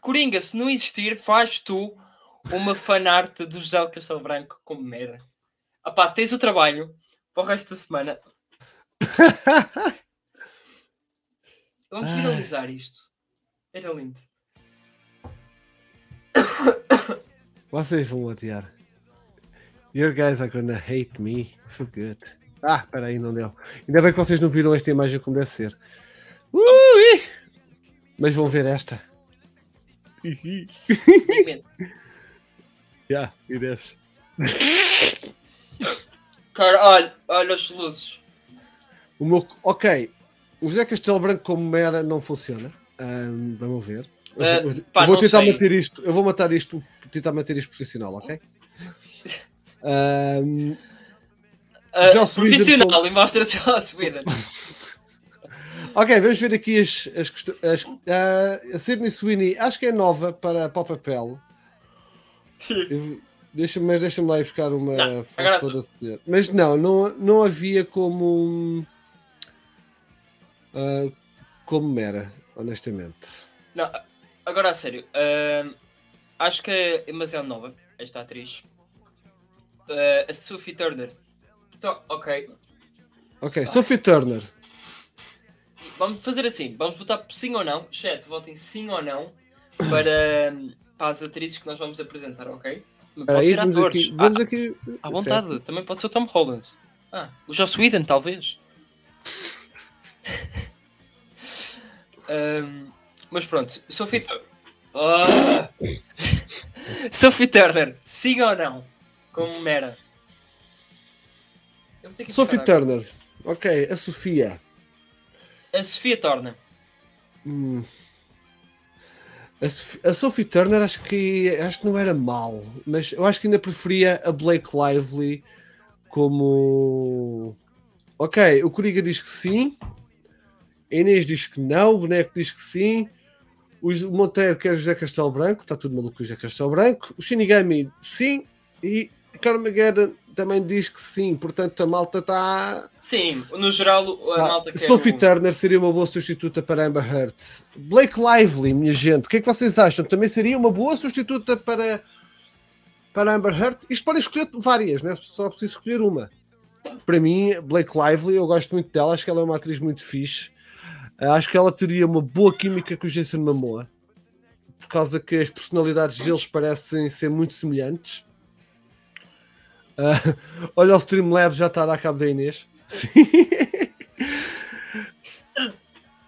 Coringa, se não existir, faz tu uma fanart do José Castelo Branco como era. Ah pá, tens o trabalho para o resto da semana. <laughs> Vamos Ai. finalizar isto. Era lindo. Vocês vão odiar. Your guys are gonna hate me for good. Ah, peraí, não deu. Ainda bem que vocês não viram esta imagem como deve ser. Ui! Mas vão ver esta. <laughs> Já, iremos. Cara, olha, olha os luzes. O meu, ok, o José Castelo Branco como Mera não funciona. Um, vamos ver. Uh, eu, pá, eu vou tentar sei. manter isto. Eu vou matar isto, tentar manter isto profissional, ok? Um, uh, profissional como... e mostra-se a <laughs> subida. ok, vamos ver aqui as, as, as uh, a Sidney Sweeney, acho que é nova para, para o papel. Sim. Deixa, mas deixa-me lá ir buscar uma não, foto da senhora. Mas não, não, não havia como. Uh, como era, honestamente. Não, agora a sério, uh, acho que é demasiado nova esta atriz. Uh, a Sophie Turner. Então, ok. Ok, Sophie Turner. Vamos fazer assim, vamos votar por sim ou não. Chat, votem sim ou não para, para as atrizes que nós vamos apresentar, ok? Pode aí, ser vamos atores. Aqui, vamos ah, aqui. À vontade, certo. também pode ser o Tom Holland. Ah, o Joss Whedon, talvez. Um, mas pronto, Sophie. Oh! Sophie Turner, sim ou não? Como Mera. Sophie Turner. Ok, a Sofia. A Sofia Turner. Hum. A, a Sophie Turner acho que, acho que não era mal, mas eu acho que ainda preferia a Blake Lively como. Ok, o Coringa diz que sim, a Inês diz que não, o Boneco diz que sim, o Monteiro quer José Castelo Branco, está tudo maluco com José Castelo Branco, o Shinigami sim, e Carmageddon também diz que sim, portanto a malta está. Sim, no geral a ah, malta quer. Sophie Turner seria uma boa substituta para Amber Heard. Blake Lively, minha gente, o que é que vocês acham? Também seria uma boa substituta para, para Amber Heard? Isto pode escolher várias, né? só preciso escolher uma. Para mim, Blake Lively, eu gosto muito dela, acho que ela é uma atriz muito fixe. Ah, acho que ela teria uma boa química com o Jason Momoa, por causa que as personalidades deles parecem ser muito semelhantes Uh, <laughs> olha o Streamlabs já está a dar cabo da Inês. <laughs> Sim.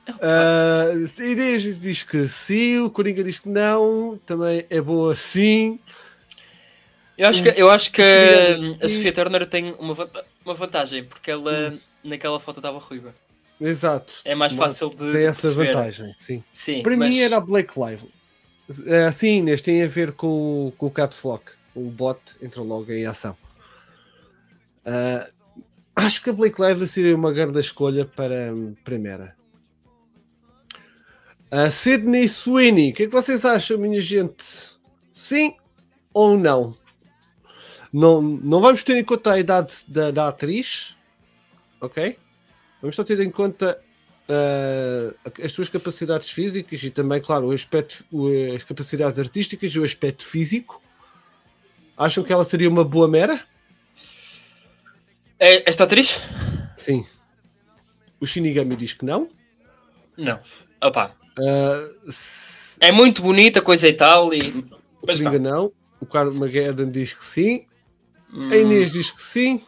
Uh, Inês diz que sim, o Coringa diz que não, também é boa sim. Eu acho que, eu acho que a Sofia Turner tem uma, uma vantagem, porque ela hum. naquela foto estava ruiva. Exato. É mais fácil de. Tem essa vantagem, sim. sim Para mas... mim era a Blake Live. Uh, sim, Inês, tem a ver com, com o Caps Lock. O bot entra logo em ação. Uh, acho que a Blake Lively seria uma grande escolha para primeira. A Sydney Sweeney, o que é que vocês acham, minha gente? Sim ou não? Não, não vamos ter em conta a idade da, da atriz, ok? Vamos só ter em conta uh, as suas capacidades físicas e também, claro, o aspecto, as capacidades artísticas e o aspecto físico. Acham que ela seria uma boa mera? É esta atriz? Sim. O Shinigami diz que não. Não. Opa. Uh, se... É muito bonita, coisa e tal. E... Mas não. não. O Carlos Mageddon diz que sim. Hum. A Inês diz que sim.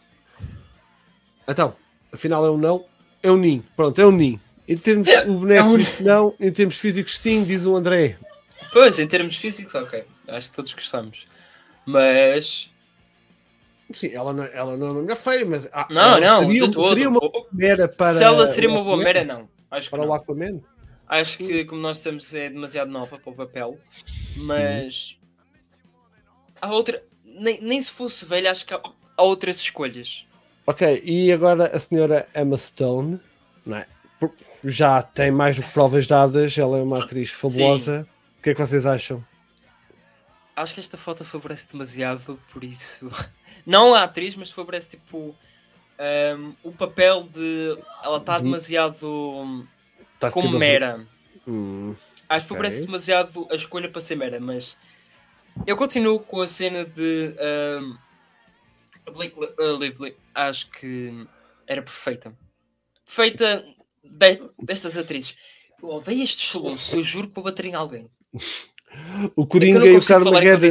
Então, afinal é um não. É um nin. Pronto, é um nin. Em termos, é, o boneco é um... diz que não. Em termos físicos, sim, diz o André. Pois, em termos físicos, ok. Acho que todos gostamos. Mas Sim, ela não, ela não é uma feia, mas ah, não, não, seria, seria uma boa mera para. Se ela seria uma boa mera, não. Acho para o Aquaman? Acho que, como nós dissemos, é demasiado nova para o papel, mas há outra. Nem, nem se fosse velha, acho que há, há outras escolhas. Ok, e agora a senhora Emma Stone, não é? já tem mais do que provas dadas, ela é uma atriz fabulosa. Sim. O que é que vocês acham? Acho que esta foto favorece demasiado, por isso <laughs> não a atriz, mas favorece tipo um, o papel de. Ela está demasiado tá como mera. Hum, Acho que favorece okay. demasiado a escolha para ser mera, mas eu continuo com a cena de um, a Blake Lively. Acho que era perfeita. Perfeita de, destas atrizes. Eu odeio estes soluços, eu juro que vou bater em alguém. <laughs> O é Coringa é e o Carmageddon.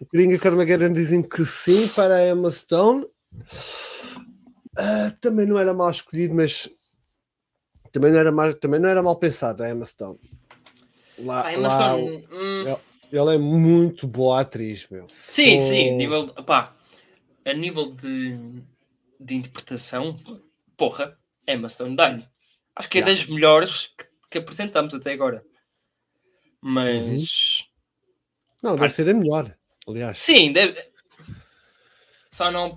O Coringa e o Carmageddon dizem que sim para a Emma Stone. Uh, também não era mal escolhido, mas também não era mal, também não era mal pensado a Emma Stone. Lá, a Emma lá, Stone. Hum, Ela é muito boa atriz, meu. Sim, sim, nível, pá, a nível de, de interpretação, porra, Emma Stone dá Acho que é das melhores que, que, apresentamos até agora. Mas. Uhum. Não, deve ser a melhor, aliás. Sim, deve. Só, não,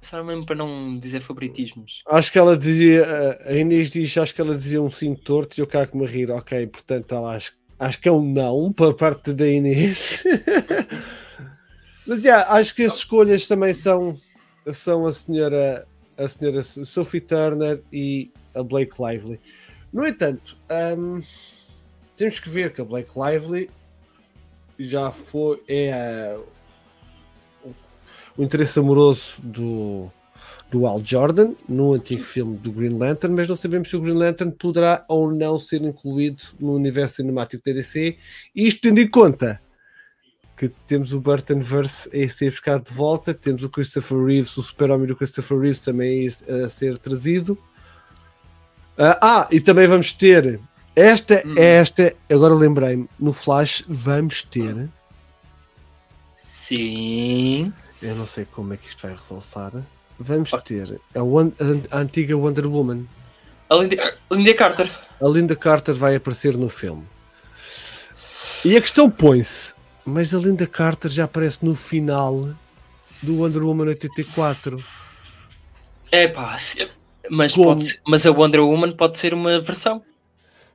só mesmo para não dizer favoritismos. Acho que ela dizia, a Inês diz, acho que ela dizia um sim torto e eu cago-me a rir. Ok, portanto, ela acho, acho que é um não para parte da Inês. <laughs> Mas yeah, acho que as escolhas também são, são a senhora, a senhora Sophie Turner e a Blake Lively. No entanto, um, temos que ver que a Blake Lively já foi é o, o interesse amoroso do, do Al Jordan no antigo filme do Green Lantern, mas não sabemos se o Green Lantern poderá ou não ser incluído no universo cinemático da DC. Isto tendo em conta que temos o Burtonverse a ser buscado de volta, temos o Christopher Reeves, o super-homem do Christopher Reeves também a ser trazido. Uh, ah, e também vamos ter esta, hum. esta, agora lembrei-me, no Flash vamos ter. Sim. Eu não sei como é que isto vai resultar. Vamos ter a, a, a antiga Wonder Woman. A Linda, Linda Carter. A Linda Carter vai aparecer no filme. E a questão põe-se: mas a Linda Carter já aparece no final do Wonder Woman 84. É pá, mas, pode, mas a Wonder Woman pode ser uma versão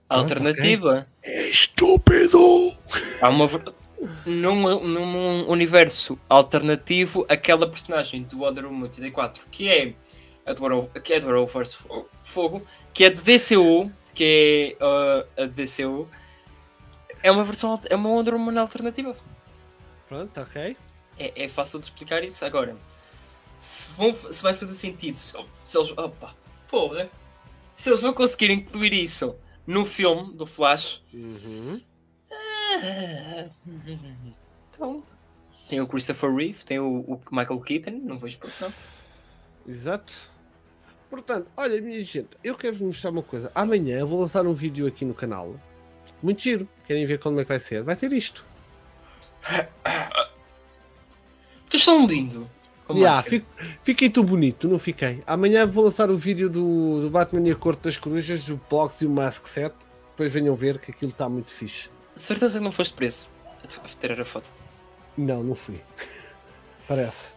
alternativa. Okay. É estúpido! Há uma. Num, num universo alternativo, aquela personagem do Wonder Woman 84 que é a do, que é do Arrowverse Fogo, que é de DCU, que é uh, a DCU, é uma versão, é uma Woman alternativa. Pronto, ok. É, é fácil de explicar isso. Agora, se, vão, se vai fazer sentido, se, se eles. Opa, porra! Se eles vão conseguir incluir isso no filme do Flash. Uhum. então. Tem o Christopher Reeve, tem o, o Michael Keaton, não vejo por não. Exato. Portanto, olha, minha gente, eu quero-vos mostrar uma coisa. Amanhã eu vou lançar um vídeo aqui no canal muito giro. Querem ver como é que vai ser? Vai ser isto. <coughs> Porque estão lindo. Yeah, fico, fiquei tão bonito, não fiquei. Amanhã vou lançar o vídeo do, do Batman e a Corte das Corujas, o Box e o Mask 7. Depois venham ver que aquilo está muito fixe. De certeza que não foste preso a tirar a foto. Não, não fui. <laughs> Parece.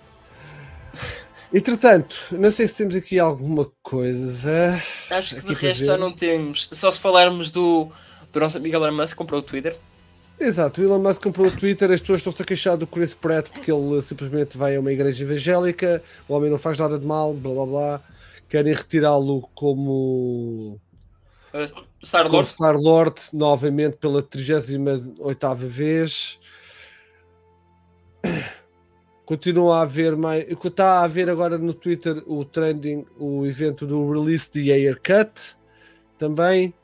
Entretanto, não sei se temos aqui alguma coisa. Acho que de resto já não temos. Só se falarmos do, do nosso amigo Elon Musk comprou o Twitter. Exato, o Elon Musk comprou o Twitter, as pessoas estão-se a queixar do Chris Pratt porque ele simplesmente vai a uma igreja evangélica, o homem não faz nada de mal, blá blá blá. Querem retirá-lo como Star-Lord Star Lord, novamente pela 38 vez. <coughs> Continua a haver mais. Está a haver agora no Twitter o trending, o evento do Release the Haircut também.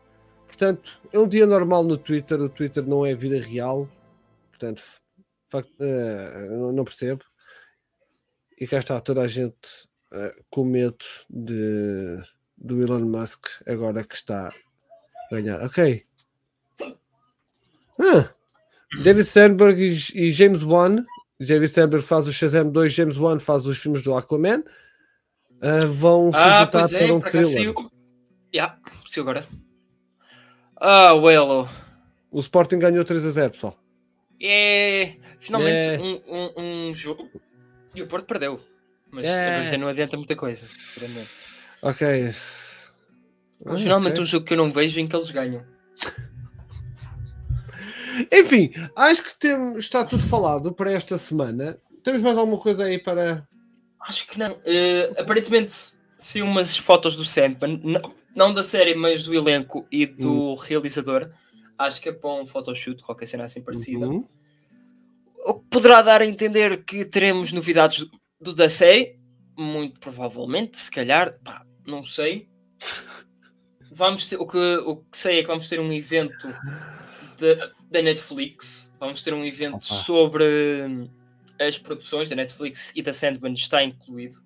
Portanto, é um dia normal no Twitter. O Twitter não é vida real. Portanto, uh, não percebo. E cá está toda a gente uh, com medo de, do Elon Musk agora que está a ganhar. Ok. Ah, David Sandberg e, e James Wan. David Sandberg faz o Shazam 2, James Wan faz os filmes do Aquaman. Uh, vão se ah, juntar é, para um thriller. Yeah, agora. Ah, o Elo. O Sporting ganhou 3 a 0, pessoal. É, finalmente é. Um, um, um, jogo. E o Porto perdeu. Mas é. já não adianta muita coisa, sinceramente. Ok. Mas, finalmente okay. um jogo que eu não vejo em que eles ganham. <laughs> Enfim, acho que temos, está tudo falado para esta semana. Temos mais alguma coisa aí para. Acho que não. Uh, aparentemente, se umas fotos do Sandman. Não, não da série, mas do elenco e do hum. realizador. Acho que é para um photoshoot, qualquer cena assim parecida. Uhum. O que poderá dar a entender que teremos novidades do, do da série, muito provavelmente, se calhar, pá, não sei. <laughs> Vamos ter, o, que, o que sei é que vamos ter um evento da Netflix. Vamos ter um evento Opa. sobre as produções da Netflix e da Sandman está incluído.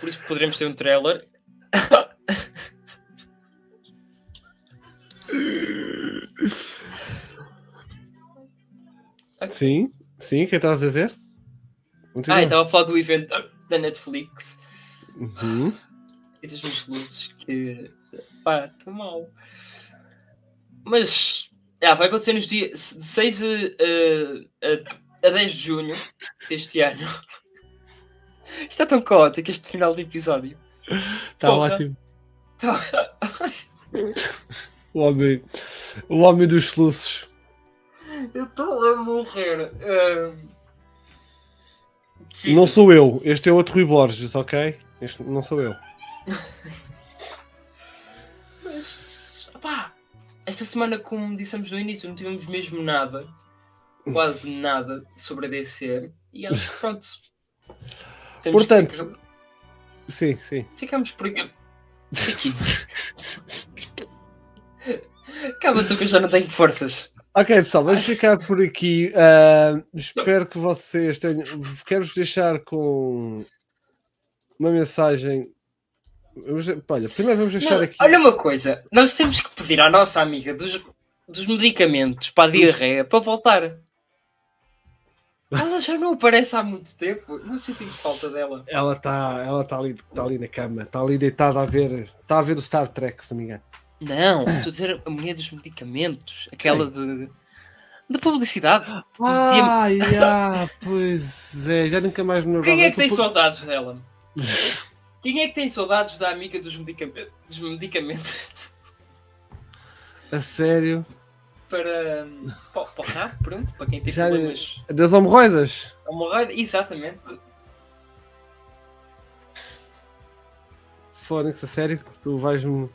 Por isso poderemos ter um trailer. <laughs> Sim, sim, o que estás a dizer? Continua. Ah, estava a falar do evento da Netflix. Uhum. E das minhas luzes que. pá, está mal. Mas. Ah, vai acontecer nos dias de 6 a, a, a 10 de junho deste ano. Está tão caótico este final de episódio. Está ótimo. Tá... <laughs> o, homem, o homem dos soluços. Eu estou a morrer. Uh... Não sou eu, este é outro Rui Borges, ok? Este não sou eu. <laughs> Mas, pá, esta semana, como dissemos no início, não tivemos mesmo nada, quase <laughs> nada sobre a DC. E acho que pronto. Portanto, ficar... sim, sim. Ficamos por aqui. <laughs> Acaba tu que eu já não tenho forças. Ok, pessoal, vamos ficar por aqui. Uh, espero que vocês tenham. Quero-vos deixar com uma mensagem. Vamos, olha, primeiro vamos deixar Não, aqui. Olha uma coisa, nós temos que pedir à nossa amiga dos, dos medicamentos para a diarreia para voltar. Ela já não aparece há muito tempo. Não sentimos falta dela. Ela está ela tá ali, tá ali na cama, está ali deitada a ver. Está a ver o Star Trek, se não me engano. Não, estou a dizer a mulher dos medicamentos, aquela de, de publicidade. Ah, yeah, <laughs> pois é, já nunca mais me Quem é que tem saudades dela? <laughs> Quem é que tem saudades da amiga dos medicamentos? Dos medicamentos? A sério? Para, para, para o pronto, para quem tem já, problemas. Das hemorroidas? Hemorroida, exatamente. Fónix, a sério? Tu vais-me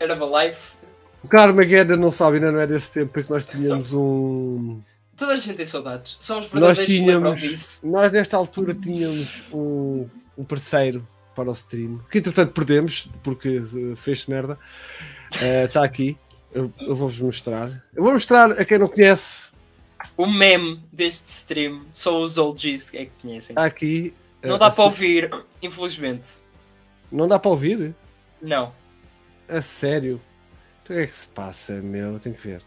Herbalife. O Carmageddon não sabe, ainda não é desse tempo que nós tínhamos um. Toda a gente tem saudades. Somos nós tínhamos, Nós nesta altura tínhamos um, um parceiro para o stream, que entretanto perdemos porque uh, fez merda. Está uh, aqui. Eu, eu vou-vos mostrar. Eu vou mostrar a quem não conhece. O meme deste stream, só os OGs é que conhecem. Está aqui. Uh, não dá para ouvir, infelizmente. Não dá para ouvir? Não. A sério? Então o que é que se passa, meu? Tenho que ver.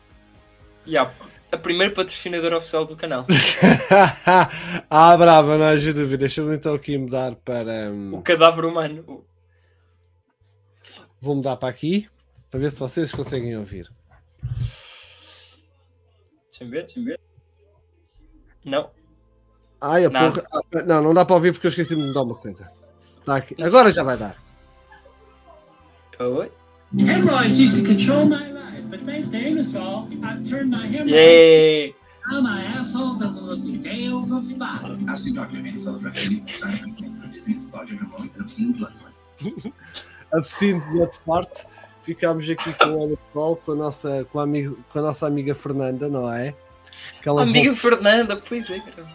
Yeah. A primeira patrocinadora oficial do canal. <laughs> ah, brava, não haja dúvida. Deixa-me então aqui mudar para. Um... O cadáver humano. Vou mudar para aqui para ver se vocês conseguem ouvir. Deixa-me ver, deixa-me ver. Não. Ai, a porra. Ah, não, não dá para ouvir porque eu esqueci de mudar uma coisa. Tá aqui. Agora já vai dar. Oi? Hemorrhoids used to control my life, but thanks to Anusol, I've turned my hemorrhoids. Yay! Now my asshole doesn't look a day over five. Ask your doctor if Anusol is recommended side effects can include dizziness, larger hemorrhoids, and obscene blood flow. <laughs> obscene blood parte. Ficámos aqui com o Anusol, com a nossa, com a, amiga, com a nossa amiga Fernanda, não é? Aquela amiga volta... Fernanda, pois é, cara.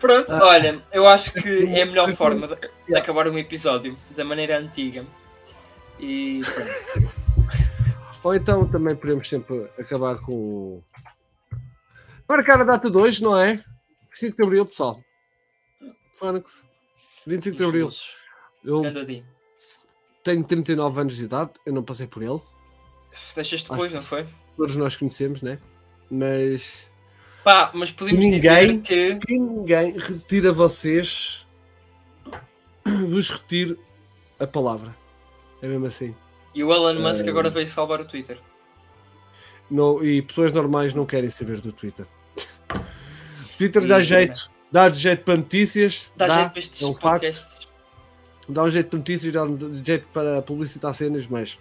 Pronto, ah, olha, eu acho que é a melhor forma de, de acabar um episódio da maneira antiga. E. <laughs> Ou então também podemos sempre acabar com. Marcar a data de hoje, não é? 25 de Abril, pessoal. Fónix. 25 de Abril. Eu tenho 39 anos de idade, eu não passei por ele. Deixaste depois, não foi? Todos nós conhecemos, né? Mas. Pá, mas podemos ninguém, dizer que. que ninguém retira vocês. Vos retiro a palavra. É mesmo assim. E o Elon Musk uh, agora veio salvar o Twitter. No, e pessoas normais não querem saber do Twitter. <laughs> Twitter dá jeito, dá jeito para notícias, dá, dá jeito para estes é um podcasts. Facto, dá um jeito para notícias, dá um jeito para publicitar cenas, mas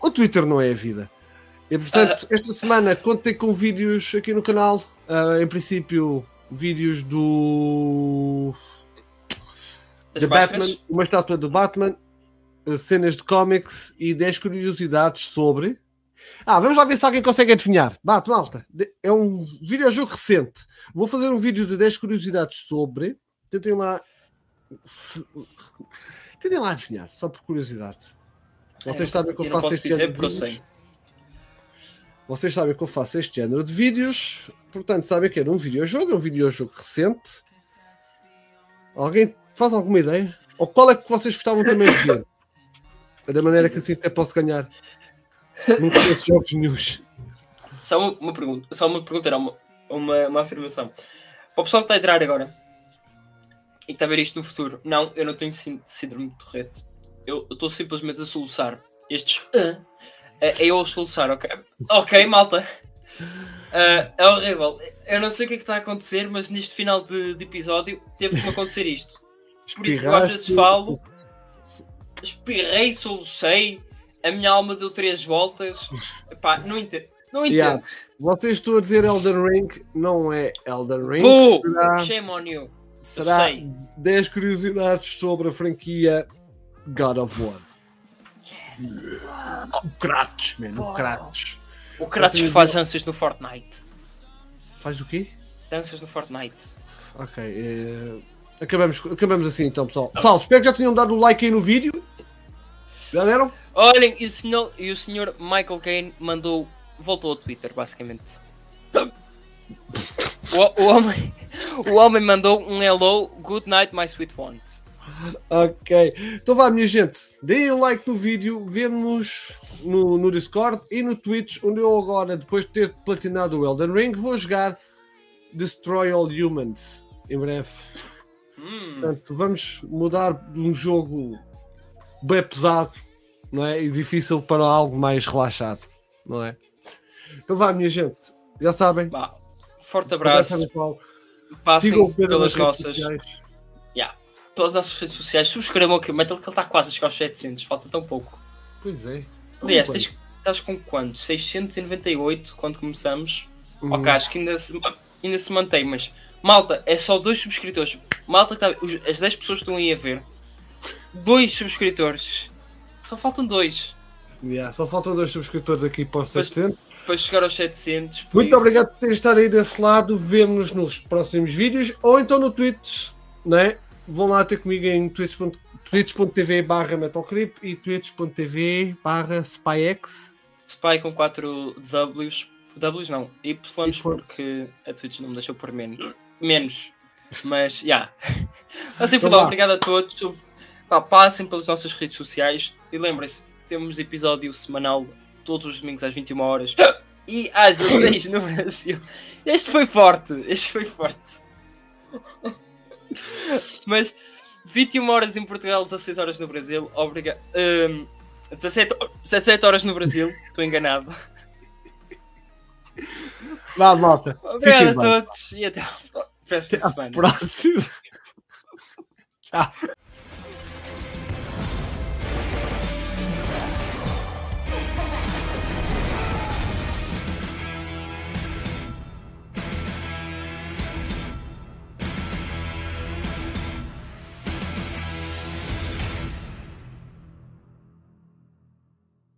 o Twitter não é a vida. E portanto, uh, esta semana contei com vídeos aqui no canal. Uh, em princípio, vídeos do. The Batman, uma estátua do Batman cenas de cómics e 10 curiosidades sobre. Ah, vamos lá ver se alguém consegue adivinhar. Bate, malta. É um videojogo recente. Vou fazer um vídeo de 10 curiosidades sobre. Tentem lá. Se... Tentem lá adivinhar, só por curiosidade. Vocês é, sabem que eu, faço este género de vídeos. Vocês sabem que eu faço este género de vídeos. Portanto, sabem que era um videojogo, é um videojogo recente. Alguém faz alguma ideia? Ou qual é que vocês gostavam também de ver? <laughs> É da maneira que assim até posso ganhar. Nunca conheço jogos news. Só uma, uma pergunta, só uma pergunta, não, uma, uma, uma afirmação. Para o pessoal que está a entrar agora e que está a ver isto no futuro, não, eu não tenho síndrome de Tourette. Eu estou simplesmente a soluçar estes. Uh, é eu a soluçar, ok? Ok, malta. Uh, é horrível. Eu não sei o que é que está a acontecer, mas neste final de, de episódio teve que acontecer isto. Por isso eu às vezes falo, espirrei, solucei, a minha alma deu três voltas. Epá, não entendo. Não entendo. Yeah. Vocês estão a dizer Elden Ring, não é Elden Ring. Pô, será, shame on you. Será 10 curiosidades sobre a franquia God of War. Yeah. O Kratos, mano, o Kratos. O Kratos faz danças no Fortnite. Faz o quê? Danças no Fortnite. Ok. Eh, acabamos, acabamos assim então, pessoal. Pessoal, espero que já tenham dado o like aí no vídeo. Já deram? Olhem, e o senhor, e o senhor Michael Caine mandou. Voltou ao Twitter, basicamente. o, o, homem, o homem mandou um hello, good night, my sweet ones. Ok, então vá, minha gente, deem o like no vídeo, vemos no, no Discord e no Twitch, onde eu agora, depois de ter platinado o Elden Ring, vou jogar Destroy All Humans em breve. Hum. Portanto, vamos mudar de um jogo bem pesado não é? e difícil para algo mais relaxado, não é? Então vá, minha gente, já sabem. Bah, forte abraço. Passem pelas nossas. Yeah. Pelas nossas redes sociais, subscrevam aqui o Metal que ele está quase a chegar aos 700, falta tão pouco. Pois é. Aliás, tens, estás com quanto? 698 quando começamos? Uhum. Ok, acho que ainda se, ainda se mantém, mas malta, é só dois subscritores. Malta que está as 10 pessoas que estão aí a ver, dois subscritores. Só faltam dois. Yeah, só faltam dois subscritores aqui para os 700. Para chegar aos 700. Muito isso. obrigado por terem estado aí desse lado. Vemo-nos nos próximos vídeos ou então no Twitch, né? Vão lá ter comigo em twitch.tv twitch barra metalcreep e twitch.tv barra spyx. Spy com 4 Ws. Ws não, Y, porque a Twitch não me deixou por menos. Menos. Mas, já. Yeah. <laughs> Assim, então, obrigado a todos. Pá, passem pelas nossas redes sociais e lembrem-se, temos episódio semanal todos os domingos às 21 horas <gasps> e às <laughs> 16 no Brasil. Este foi forte, este foi forte. <laughs> Mas 21 horas em Portugal, 16 horas no Brasil. Obrigado. Um, 17, 17 horas no Brasil, estou enganado. Vá, malta. Obrigado a todos e até a próxima semana. Próxima. <laughs> Tchau.